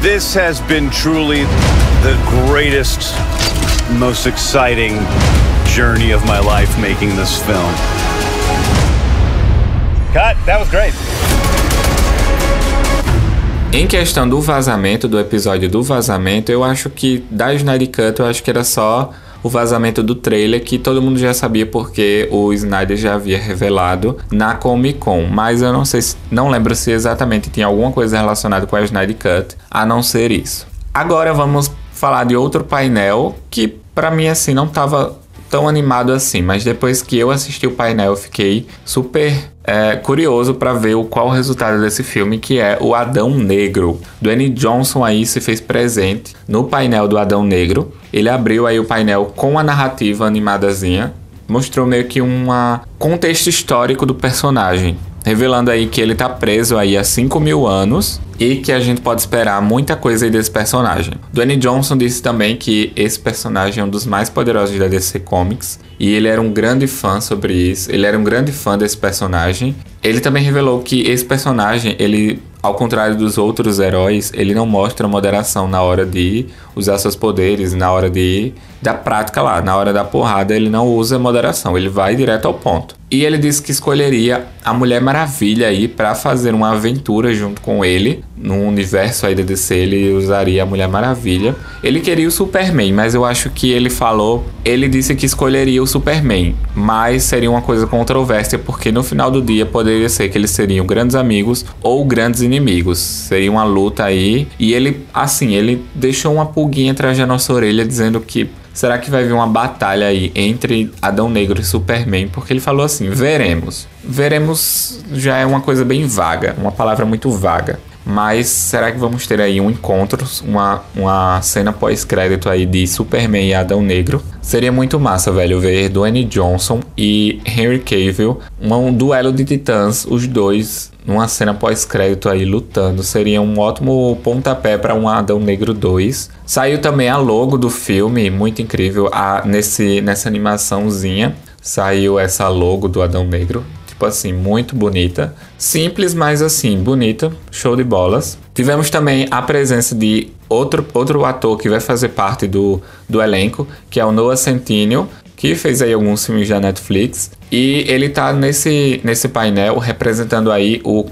Speaker 1: This has been truly the greatest, most exciting journey of my life making this film. Cut, that was great. Em questão do vazamento, do episódio do vazamento, eu acho que da Snyder Cut eu acho que era só o vazamento do trailer que todo mundo já sabia porque o Snyder já havia revelado na Comic Con, mas eu não sei se, não lembro se exatamente tinha alguma coisa relacionada com a Snyder Cut, a não ser isso. Agora vamos falar de outro painel que para mim assim não tava tão animado assim, mas depois que eu assisti o painel, eu fiquei super é, curioso para ver o, qual o resultado desse filme, que é o Adão Negro. Dwayne Johnson aí se fez presente no painel do Adão Negro. Ele abriu aí o painel com a narrativa animadazinha, mostrou meio que um contexto histórico do personagem. Revelando aí que ele tá preso aí há 5 mil anos e que a gente pode esperar muita coisa aí desse personagem. Dwayne Johnson disse também que esse personagem é um dos mais poderosos da DC Comics e ele era um grande fã sobre isso. Ele era um grande fã desse personagem. Ele também revelou que esse personagem, ele ao contrário dos outros heróis, ele não mostra moderação na hora de usar seus poderes, na hora de da prática lá, na hora da porrada, ele não usa moderação, ele vai direto ao ponto. E ele disse que escolheria a Mulher Maravilha aí para fazer uma aventura junto com ele. No universo aí da DC, ele usaria a Mulher Maravilha. Ele queria o Superman, mas eu acho que ele falou, ele disse que escolheria o Superman, mas seria uma coisa controversa porque no final do dia poderia ser que eles seriam grandes amigos ou grandes inimigos. Seria uma luta aí. E ele, assim, ele deixou uma pulguinha atrás da nossa orelha dizendo que Será que vai vir uma batalha aí entre Adão Negro e Superman? Porque ele falou assim: veremos. Veremos já é uma coisa bem vaga, uma palavra muito vaga. Mas será que vamos ter aí um encontro, uma, uma cena pós-crédito aí de Superman e Adão Negro? Seria muito massa, velho, ver Dwayne Johnson e Henry Cavill, um duelo de titãs, os dois numa cena pós-crédito aí lutando. Seria um ótimo pontapé para um Adão Negro 2. Saiu também a logo do filme, muito incrível, a, nesse, nessa animaçãozinha. Saiu essa logo do Adão Negro tipo assim, muito bonita. Simples, mas assim, bonita. Show de bolas. Tivemos também a presença de outro, outro ator que vai fazer parte do, do elenco, que é o Noah Centineo, que fez aí alguns filmes da Netflix. E ele tá nesse, nesse painel representando aí o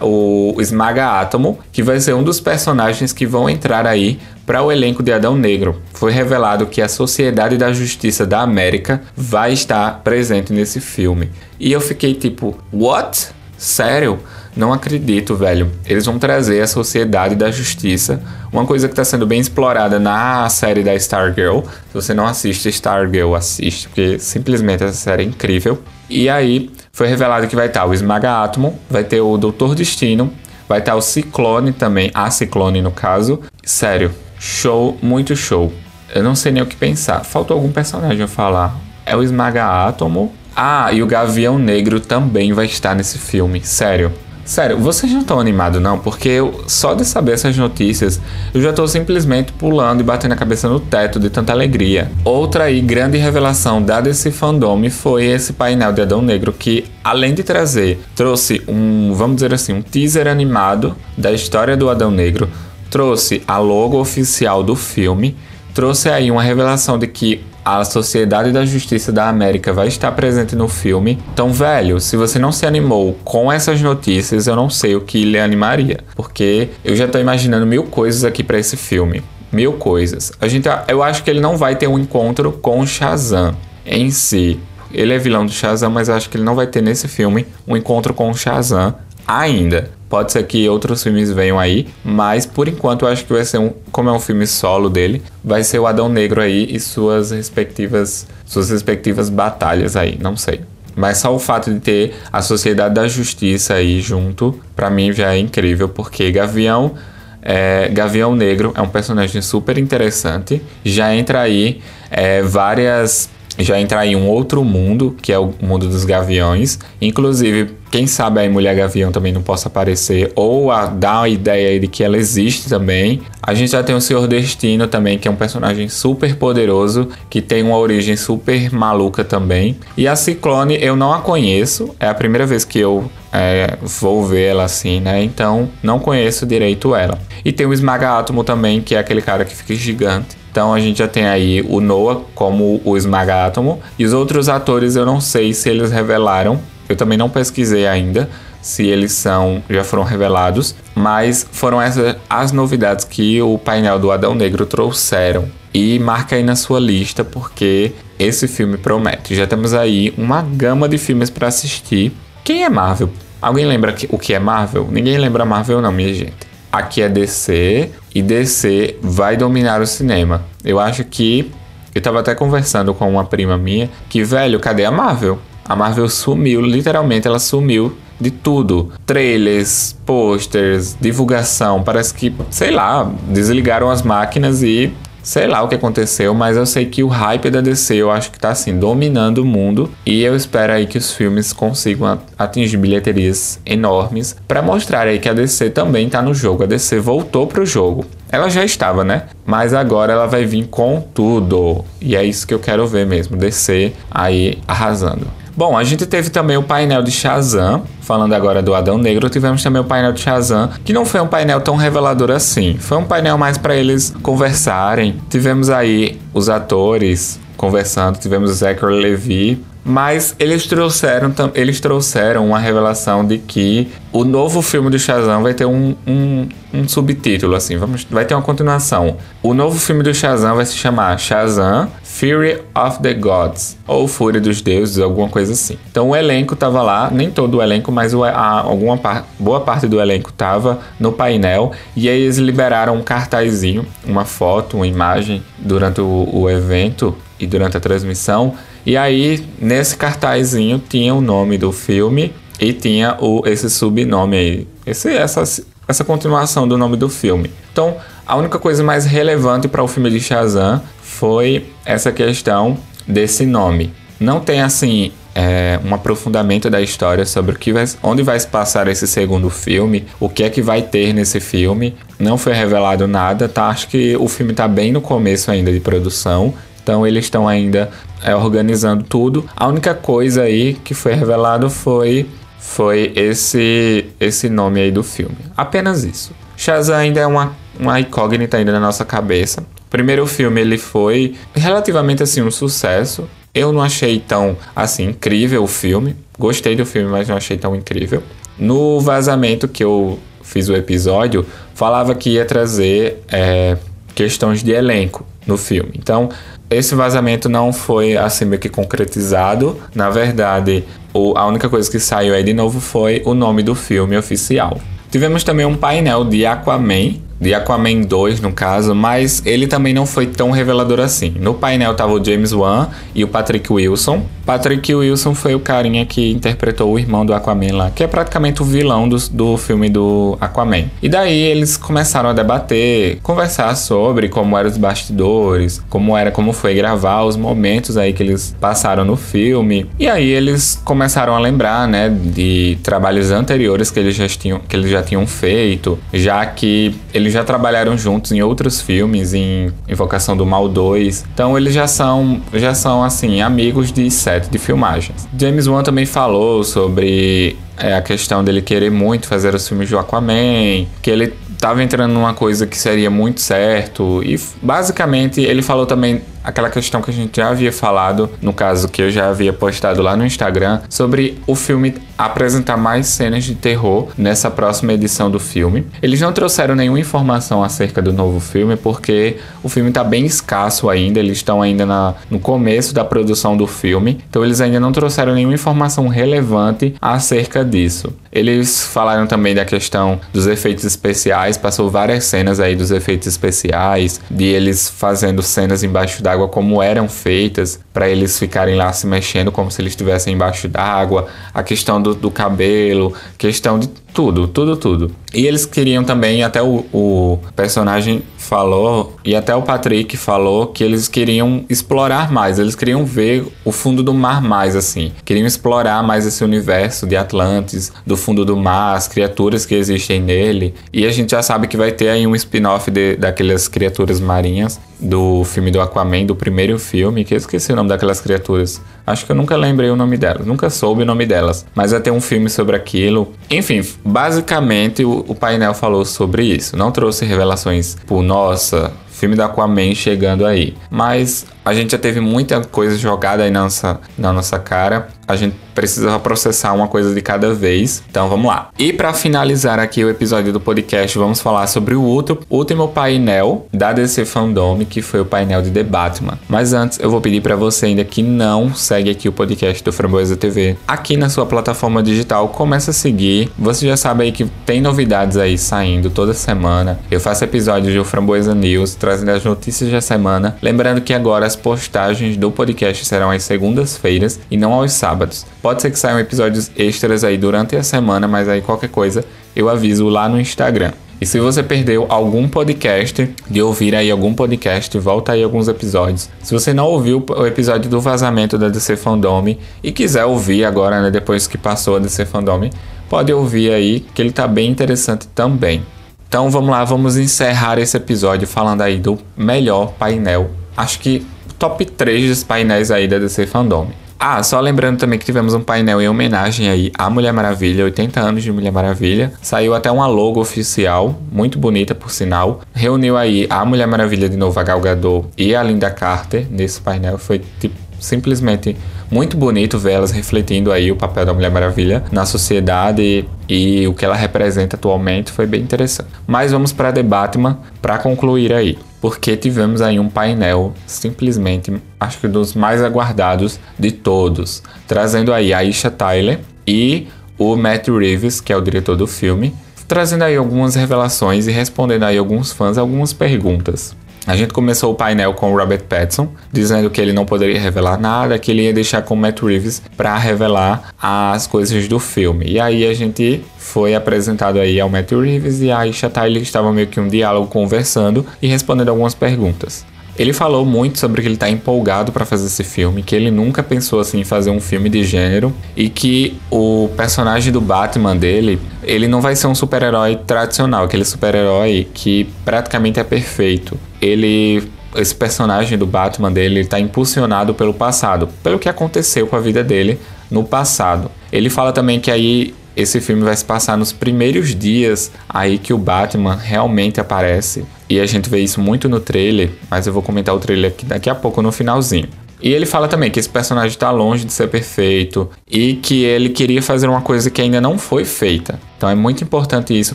Speaker 1: o Esmaga Átomo, que vai ser um dos personagens que vão entrar aí para o elenco de Adão Negro. Foi revelado que a Sociedade da Justiça da América vai estar presente nesse filme. E eu fiquei tipo, what? Sério? Não acredito, velho. Eles vão trazer a Sociedade da Justiça, uma coisa que está sendo bem explorada na série da Stargirl. Se você não assiste Stargirl, assiste, porque simplesmente essa série é incrível. E aí foi revelado que vai estar o Esmaga Átomo, vai ter o Doutor Destino, vai estar o Ciclone também, a Ciclone no caso. Sério, show, muito show. Eu não sei nem o que pensar. Faltou algum personagem a falar. É o Esmaga Átomo. Ah, e o Gavião Negro também vai estar nesse filme. Sério. Sério, vocês não estão animados não? Porque eu, só de saber essas notícias, eu já estou simplesmente pulando e batendo a cabeça no teto de tanta alegria. Outra aí grande revelação da DC Fandom foi esse painel de Adão Negro que, além de trazer, trouxe um, vamos dizer assim, um teaser animado da história do Adão Negro, trouxe a logo oficial do filme, trouxe aí uma revelação de que a Sociedade da Justiça da América vai estar presente no filme. Então, velho, se você não se animou com essas notícias, eu não sei o que lhe animaria, porque eu já tô imaginando mil coisas aqui para esse filme. Mil coisas. A gente, eu acho que ele não vai ter um encontro com Shazam em si. Ele é vilão do Shazam, mas acho que ele não vai ter nesse filme um encontro com o Shazam ainda. Pode ser que outros filmes venham aí, mas por enquanto eu acho que vai ser um, como é um filme solo dele, vai ser o Adão Negro aí e suas respectivas suas respectivas batalhas aí, não sei. Mas só o fato de ter a Sociedade da Justiça aí junto, para mim já é incrível, porque Gavião é, Gavião Negro é um personagem super interessante. Já entra aí é, várias já entrar em um outro mundo, que é o mundo dos gaviões. Inclusive, quem sabe a Mulher Gavião também não possa aparecer, ou a, dar a ideia de que ela existe também. A gente já tem o Senhor Destino também, que é um personagem super poderoso, que tem uma origem super maluca também. E a Ciclone eu não a conheço, é a primeira vez que eu é, vou ver ela assim, né? Então não conheço direito ela. E tem o Esmaga Átomo também, que é aquele cara que fica gigante. Então a gente já tem aí o Noah como o Esmaga Átomo. E os outros atores eu não sei se eles revelaram. Eu também não pesquisei ainda se eles são já foram revelados, mas foram essas as novidades que o painel do Adão Negro trouxeram. E marca aí na sua lista porque esse filme promete. Já temos aí uma gama de filmes para assistir. Quem é Marvel? Alguém lembra o que é Marvel? Ninguém lembra Marvel não, minha gente aqui é DC e DC vai dominar o cinema. Eu acho que eu tava até conversando com uma prima minha que, velho, cadê a Marvel? A Marvel sumiu, literalmente ela sumiu de tudo. Trailers, posters, divulgação. Parece que, sei lá, desligaram as máquinas e Sei lá o que aconteceu, mas eu sei que o hype da DC eu acho que tá assim, dominando o mundo. E eu espero aí que os filmes consigam atingir bilheterias enormes para mostrar aí que a DC também tá no jogo. A DC voltou pro jogo. Ela já estava, né? Mas agora ela vai vir com tudo. E é isso que eu quero ver mesmo. DC aí arrasando. Bom, a gente teve também o painel de Shazam, falando agora do Adão Negro, tivemos também o painel de Shazam, que não foi um painel tão revelador assim. Foi um painel mais para eles conversarem. Tivemos aí os atores conversando, tivemos o Zachary Levi, mas eles trouxeram, eles trouxeram uma revelação de que o novo filme do Shazam vai ter um, um, um, subtítulo, assim, vamos, vai ter uma continuação. O novo filme do Shazam vai se chamar Shazam Fury of the Gods, ou Fúria dos Deuses, alguma coisa assim. Então o elenco tava lá, nem todo o elenco, mas o, a, alguma par, boa parte do elenco tava no painel, e aí eles liberaram um cartazinho, uma foto, uma imagem durante o, o evento e durante a transmissão e aí, nesse cartazinho tinha o nome do filme e tinha o, esse subnome aí. Esse, essa, essa continuação do nome do filme. Então, a única coisa mais relevante para o filme de Shazam foi essa questão desse nome. Não tem assim é, um aprofundamento da história sobre o que vai, onde vai se passar esse segundo filme, o que é que vai ter nesse filme. Não foi revelado nada, tá? Acho que o filme está bem no começo ainda de produção. Então eles estão ainda é, organizando tudo. A única coisa aí que foi revelado foi foi esse esse nome aí do filme. Apenas isso. Shazam ainda é uma, uma incógnita ainda na nossa cabeça. O primeiro filme ele foi relativamente assim um sucesso. Eu não achei tão assim incrível o filme. Gostei do filme, mas não achei tão incrível. No vazamento que eu fiz o episódio, falava que ia trazer é, questões de elenco no filme. Então, esse vazamento não foi assim meio que concretizado. Na verdade, o, a única coisa que saiu aí de novo foi o nome do filme oficial. Tivemos também um painel de Aquaman, de Aquaman 2 no caso, mas ele também não foi tão revelador assim. No painel tava o James Wan e o Patrick Wilson. Patrick Wilson foi o carinha que interpretou o irmão do Aquaman lá, que é praticamente o vilão do, do filme do Aquaman. E daí eles começaram a debater, conversar sobre como eram os bastidores, como era, como foi gravar os momentos aí que eles passaram no filme. E aí eles começaram a lembrar, né, de trabalhos anteriores que eles já tinham, que eles já tinham feito, já que eles eles já trabalharam juntos em outros filmes, em Invocação do Mal 2. Então eles já são, já são assim, amigos de set de filmagens. James Wan também falou sobre é, a questão dele querer muito fazer os filmes do Aquaman, que ele tava entrando numa coisa que seria muito certo. E basicamente ele falou também aquela questão que a gente já havia falado, no caso que eu já havia postado lá no Instagram, sobre o filme apresentar mais cenas de terror nessa próxima edição do filme. Eles não trouxeram nenhuma informação acerca do novo filme, porque o filme está bem escasso ainda, eles estão ainda na, no começo da produção do filme, então eles ainda não trouxeram nenhuma informação relevante acerca disso. Eles falaram também da questão dos efeitos especiais, passou várias cenas aí dos efeitos especiais, de eles fazendo cenas embaixo d'água como eram feitas para eles ficarem lá se mexendo como se eles estivessem embaixo d'água, a questão do, do, cabelo, questão de tudo, tudo, tudo. E eles queriam também, até o, o personagem falou, e até o Patrick falou, que eles queriam explorar mais, eles queriam ver o fundo do mar mais, assim. Queriam explorar mais esse universo de Atlantis, do fundo do mar, as criaturas que existem nele. E a gente já sabe que vai ter aí um spin-off daquelas criaturas marinhas do filme do Aquaman, do primeiro filme, que eu esqueci o nome daquelas criaturas. Acho que eu nunca lembrei o nome delas, nunca soube o nome delas. Mas vai ter um filme sobre aquilo. Enfim, basicamente o, o painel falou sobre isso. Não trouxe revelações por nossa, filme do Aquaman chegando aí. Mas a gente já teve muita coisa jogada aí na nossa, na nossa cara. A gente precisa processar uma coisa de cada vez. Então vamos lá. E para finalizar aqui o episódio do podcast, vamos falar sobre o outro, último painel da DC Fandom, que foi o painel de The Batman. Mas antes, eu vou pedir para você ainda que não segue aqui o podcast do Framboesa TV, aqui na sua plataforma digital, começa a seguir. Você já sabe aí que tem novidades aí saindo toda semana. Eu faço episódios do Framboesa News, trazendo as notícias da semana. Lembrando que agora as postagens do podcast serão às segundas-feiras e não aos sábados. Pode ser que saiam episódios extras aí durante a semana, mas aí qualquer coisa eu aviso lá no Instagram. E se você perdeu algum podcast, de ouvir aí algum podcast, volta aí alguns episódios. Se você não ouviu o episódio do vazamento da DC Fandome e quiser ouvir agora, né, depois que passou a DC Fandome, pode ouvir aí que ele tá bem interessante também. Então vamos lá, vamos encerrar esse episódio falando aí do melhor painel. Acho que top 3 dos painéis aí da DC Fandome. Ah, só lembrando também que tivemos um painel em homenagem aí à Mulher Maravilha, 80 anos de Mulher Maravilha. Saiu até uma logo oficial, muito bonita por sinal. Reuniu aí a Mulher Maravilha de novo, a Gal Gadot e a Linda Carter nesse painel. Foi tipo, simplesmente muito bonito ver elas refletindo aí o papel da Mulher Maravilha na sociedade e, o que ela representa atualmente. Foi bem interessante. Mas vamos para The Batman para concluir aí porque tivemos aí um painel simplesmente, acho que dos mais aguardados de todos, trazendo aí a Isha Tyler e o Matt Reeves, que é o diretor do filme, trazendo aí algumas revelações e respondendo aí alguns fãs algumas perguntas. A gente começou o painel com o Robert Pattinson, dizendo que ele não poderia revelar nada, que ele ia deixar com o Matt Reeves para revelar as coisas do filme. E aí a gente foi apresentado aí ao Matt Reeves e a Aisha Tyler estava meio que um diálogo conversando e respondendo algumas perguntas. Ele falou muito sobre que ele está empolgado para fazer esse filme, que ele nunca pensou assim em fazer um filme de gênero e que o personagem do Batman dele, ele não vai ser um super-herói tradicional, aquele super-herói que praticamente é perfeito. Ele esse personagem do Batman dele está impulsionado pelo passado, pelo que aconteceu com a vida dele no passado. Ele fala também que aí esse filme vai se passar nos primeiros dias aí que o Batman realmente aparece. E a gente vê isso muito no trailer, mas eu vou comentar o trailer aqui daqui a pouco no finalzinho. E ele fala também que esse personagem está longe de ser perfeito e que ele queria fazer uma coisa que ainda não foi feita. Então é muito importante isso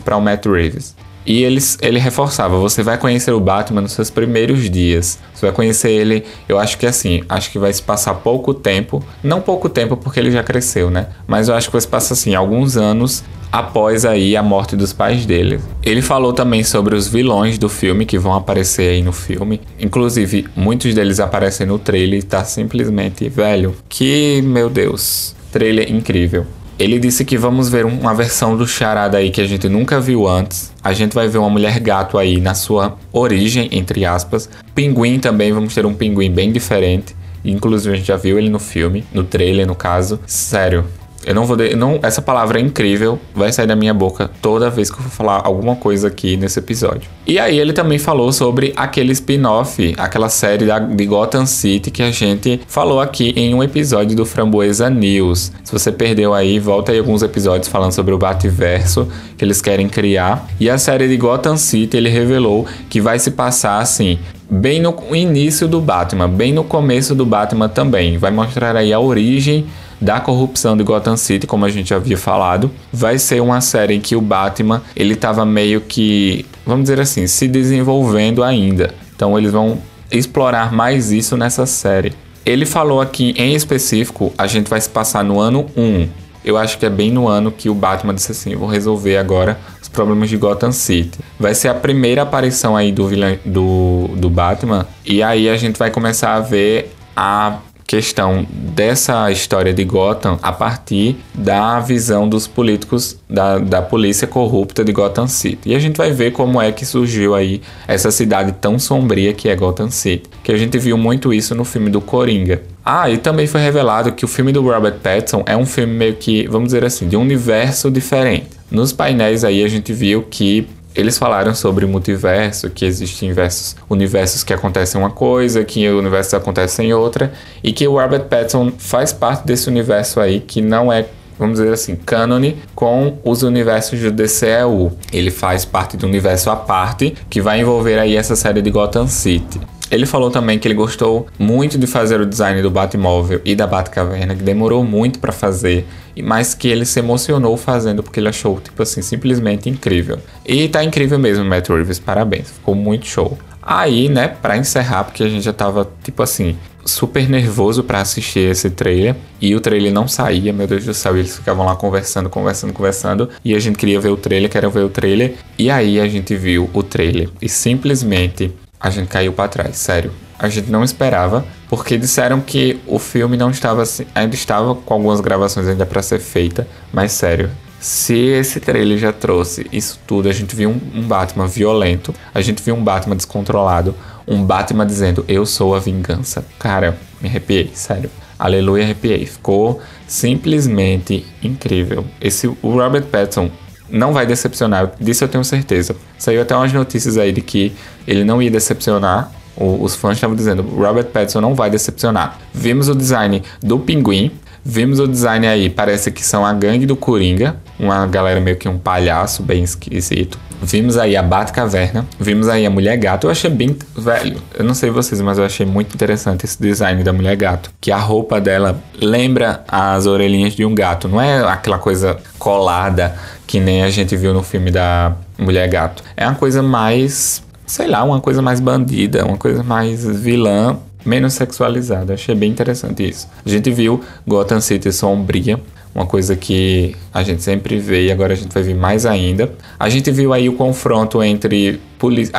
Speaker 1: para o Matt Reeves. E ele, ele reforçava: você vai conhecer o Batman nos seus primeiros dias. Você vai conhecer ele, eu acho que assim, acho que vai se passar pouco tempo. Não pouco tempo porque ele já cresceu, né? Mas eu acho que vai se passar assim, alguns anos após aí a morte dos pais dele. Ele falou também sobre os vilões do filme que vão aparecer aí no filme. Inclusive, muitos deles aparecem no trailer e tá simplesmente velho. Que, meu Deus, trailer incrível. Ele disse que vamos ver uma versão do Charada aí que a gente nunca viu antes. A gente vai ver uma mulher gato aí na sua origem, entre aspas. Pinguim também, vamos ter um pinguim bem diferente. Inclusive a gente já viu ele no filme, no trailer no caso. Sério, eu não vou. De, não, essa palavra é incrível, vai sair da minha boca toda vez que eu for falar alguma coisa aqui nesse episódio. E aí ele também falou sobre aquele spin-off, aquela série da, de Gotham City que a gente falou aqui em um episódio do Framboesa News. Se você perdeu aí, volta aí alguns episódios falando sobre o Bativerso que eles querem criar. E a série de Gotham City ele revelou que vai se passar assim bem no início do Batman, bem no começo do Batman também. Vai mostrar aí a origem da corrupção de Gotham City, como a gente havia falado. Vai ser uma série em que o Batman, ele estava meio que, vamos dizer assim, se desenvolvendo ainda. Então eles vão explorar mais isso nessa série. Ele falou aqui em específico, a gente vai se passar no ano 1. Eu acho que é bem no ano que o Batman disse assim: vou resolver agora os problemas de Gotham City. Vai ser a primeira aparição aí do, do, do Batman. E aí a gente vai começar a ver a questão dessa história de Gotham a partir da visão dos políticos da, da polícia corrupta de Gotham City. E a gente vai ver como é que surgiu aí essa cidade tão sombria que é Gotham City. Que a gente viu muito isso no filme do Coringa. Ah, e também foi revelado que o filme do Robert Pattinson é um filme meio que, vamos dizer assim, de um universo diferente. Nos painéis aí a gente viu que eles falaram sobre multiverso, que existem universos, universos que acontecem uma coisa, que universos acontecem outra, e que o Robert Pattinson faz parte desse universo aí que não é vamos dizer assim, cânone com os universos do DCEU. Ele faz parte do universo à parte que vai envolver aí essa série de Gotham City. Ele falou também que ele gostou muito de fazer o design do Batmóvel e da Batcaverna, que demorou muito para fazer, mas que ele se emocionou fazendo porque ele achou, tipo assim, simplesmente incrível. E tá incrível mesmo, Matt Reeves, parabéns, ficou muito show. Aí, né, para encerrar, porque a gente já tava, tipo assim, super nervoso para assistir esse trailer e o trailer não saía, meu Deus do céu, eles ficavam lá conversando, conversando, conversando e a gente queria ver o trailer, queria ver o trailer e aí a gente viu o trailer e simplesmente a gente caiu para trás, sério. A gente não esperava, porque disseram que o filme não estava assim, ainda estava com algumas gravações ainda para ser feita, mas sério, Se esse trailer já trouxe isso tudo, a gente viu um, um Batman violento, a gente viu um Batman descontrolado, um Batman dizendo eu sou a vingança. Cara, me arrepiei, sério. Aleluia, arrepiei. Ficou simplesmente incrível. Esse o Robert Pattinson não vai decepcionar, disso eu tenho certeza. Saiu até umas notícias aí de que ele não ia decepcionar. O, os fãs estavam dizendo, Robert Pattinson não vai decepcionar. Vimos o design do Pinguim, Vimos o design aí, parece que são a gangue do Coringa, uma galera meio que um palhaço bem esquisito. Vimos aí a Batcaverna, vimos aí a Mulher Gato. Eu achei bem. Velho, eu não sei vocês, mas eu achei muito interessante esse design da Mulher Gato. Que a roupa dela lembra as orelhinhas de um gato, não é aquela coisa colada que nem a gente viu no filme da Mulher Gato. É uma coisa mais. Sei lá, uma coisa mais bandida, uma coisa mais vilã menos sexualizada. Achei bem interessante isso. A gente viu Gotham City sombria, uma coisa que a gente sempre vê e agora a gente vai ver mais ainda. A gente viu aí o confronto entre polícia.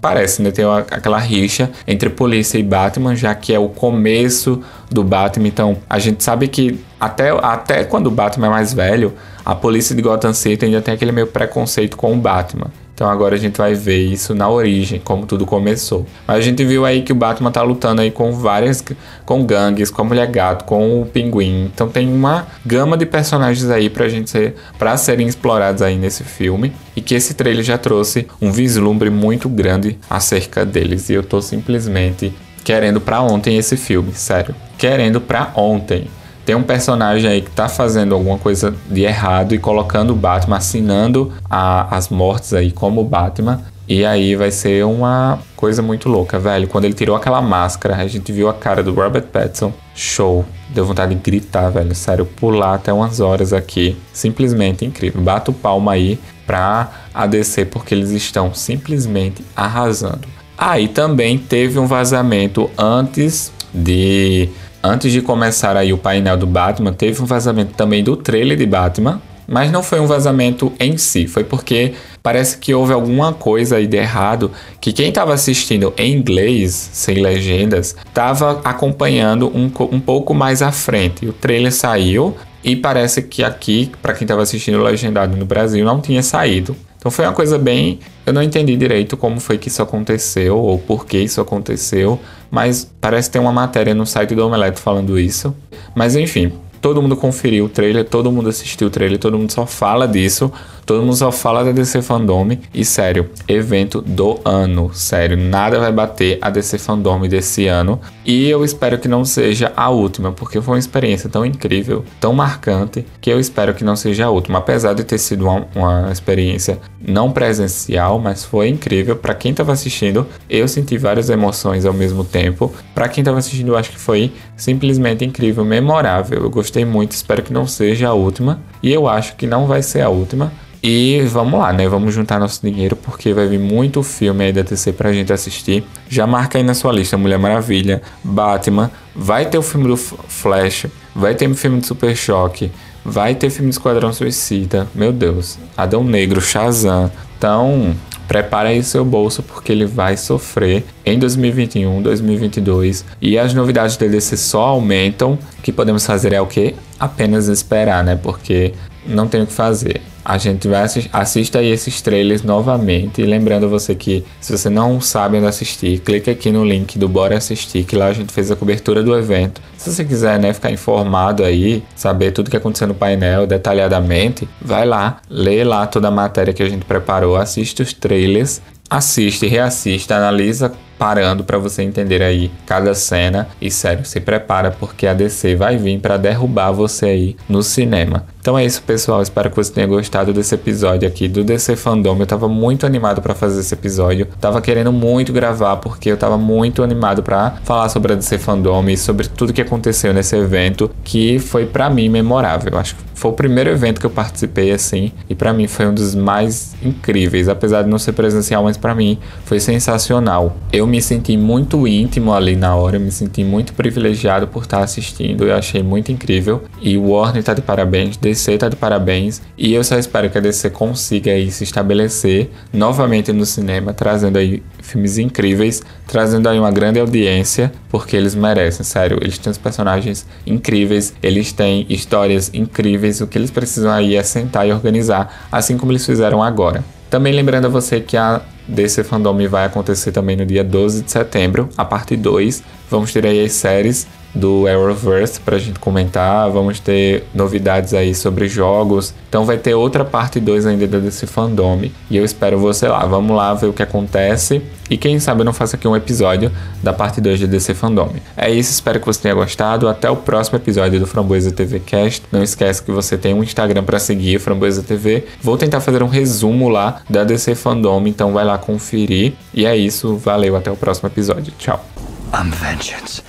Speaker 1: Parece, né? Tem aquela rixa entre polícia e Batman, já que é o começo do Batman. Então, a gente sabe que até, até quando o Batman é mais velho, a polícia de Gotham City ainda tem aquele meio preconceito com o Batman. Então agora a gente vai ver isso na origem, como tudo começou. Mas a gente viu aí que o Batman tá lutando aí com várias com gangues, com a Mulher Gato, com o Pinguim. Então tem uma gama de personagens aí pra gente ser para serem explorados aí nesse filme e que esse trailer já trouxe um vislumbre muito grande acerca deles e eu tô simplesmente querendo para ontem esse filme, sério. Querendo para ontem tem um personagem aí que tá fazendo alguma coisa de errado e colocando o Batman, assinando a, as mortes aí como Batman. E aí vai ser uma coisa muito louca, velho. Quando ele tirou aquela máscara, a gente viu a cara do Robert Pattinson. Show. Deu vontade de gritar, velho. Sério, pular até umas horas aqui. Simplesmente incrível. Bato palma aí pra ADC porque eles estão simplesmente arrasando. Aí ah, também teve um vazamento antes de Antes de começar aí o painel do Batman, teve um vazamento também do trailer de Batman, mas não foi um vazamento em si, foi porque parece que houve alguma coisa aí de errado que quem estava assistindo em inglês, sem legendas, estava acompanhando um, um pouco mais à frente. O trailer saiu e parece que aqui, para quem estava assistindo legendado no Brasil, não tinha saído. Então foi uma coisa bem. Eu não entendi direito como foi que isso aconteceu ou por que isso aconteceu, mas parece ter uma matéria no site do Omelete falando isso. Mas enfim, todo mundo conferiu o trailer, todo mundo assistiu o trailer, todo mundo só fala disso, todo mundo só fala da DC Fandome. E sério, evento do ano, sério, nada vai bater a DC Fandome desse ano. E eu espero que não seja a última, porque foi uma experiência tão incrível, tão marcante, que eu espero que não seja a última. Apesar de ter sido uma, uma experiência não presencial, mas foi incrível. Para quem estava assistindo, eu senti várias emoções ao mesmo tempo. Para quem estava assistindo, eu acho que foi simplesmente incrível, memorável. Eu gostei muito, espero que não seja a última. E eu acho que não vai ser a última. E vamos lá, né? Vamos juntar nosso dinheiro porque vai vir muito filme aí da DC pra gente assistir. Já marca aí na sua lista Mulher Maravilha, Batman, vai ter o filme do Flash, vai ter o filme de Super Choque, vai ter filme de Esquadrão Suicida. Meu Deus, Adão Negro, Shazam. Então, prepare aí seu bolso porque ele vai sofrer em 2021, 2022 e as novidades da DC só aumentam. O que podemos fazer é o que? Apenas esperar, né? Porque não tem o que fazer. A gente vai assistir, assista aí esses trailers novamente. E lembrando você que se você não sabe onde assistir, clique aqui no link do Bora Assistir, que lá a gente fez a cobertura do evento. Se você quiser né, ficar informado aí, saber tudo que aconteceu no painel detalhadamente, vai lá, lê lá toda a matéria que a gente preparou, assiste os trailers assiste, reassiste, analisa parando para você entender aí cada cena e sério, se prepara porque a DC vai vir para derrubar você aí no cinema. Então é isso, pessoal. Espero que você tenha gostado desse episódio aqui do DC Fandom. Eu tava muito animado para fazer esse episódio. Tava querendo muito gravar porque eu tava muito animado para falar sobre a DC Fandom e sobre tudo que aconteceu nesse evento que foi para mim memorável. Acho que foi o primeiro evento que eu participei assim e para mim foi um dos mais incríveis, apesar de não ser presencial, mas para mim foi sensacional. Eu me senti muito íntimo ali na hora, eu me senti muito privilegiado por estar assistindo, eu achei muito incrível. E o Warner tá de parabéns, DC tá de parabéns, e eu só espero que a DC consiga aí se estabelecer novamente no cinema, trazendo aí filmes incríveis, trazendo aí uma grande audiência, porque eles merecem, sério. Eles têm os personagens incríveis, eles têm histórias incríveis, o que eles precisam aí é sentar e organizar, assim como eles fizeram agora. Também lembrando a você que a DC Fandom vai acontecer também no dia 12 de setembro, a parte 2. Vamos ter aí as séries do Arrowverse pra gente comentar, vamos ter novidades aí sobre jogos. Então vai ter outra parte 2 ainda desse fandom e eu espero você lá. Vamos lá ver o que acontece e quem sabe eu não faço aqui um episódio da parte 2 de DC Fandom. É isso, espero que você tenha gostado. Até o próximo episódio do Framboesa TV Cast. Não esquece que você tem um Instagram para seguir, Framboesa TV. Vou tentar fazer um resumo lá da DC Fandom, então vai lá conferir. E é isso, valeu, até o próximo episódio. Tchau. I'm vengeance.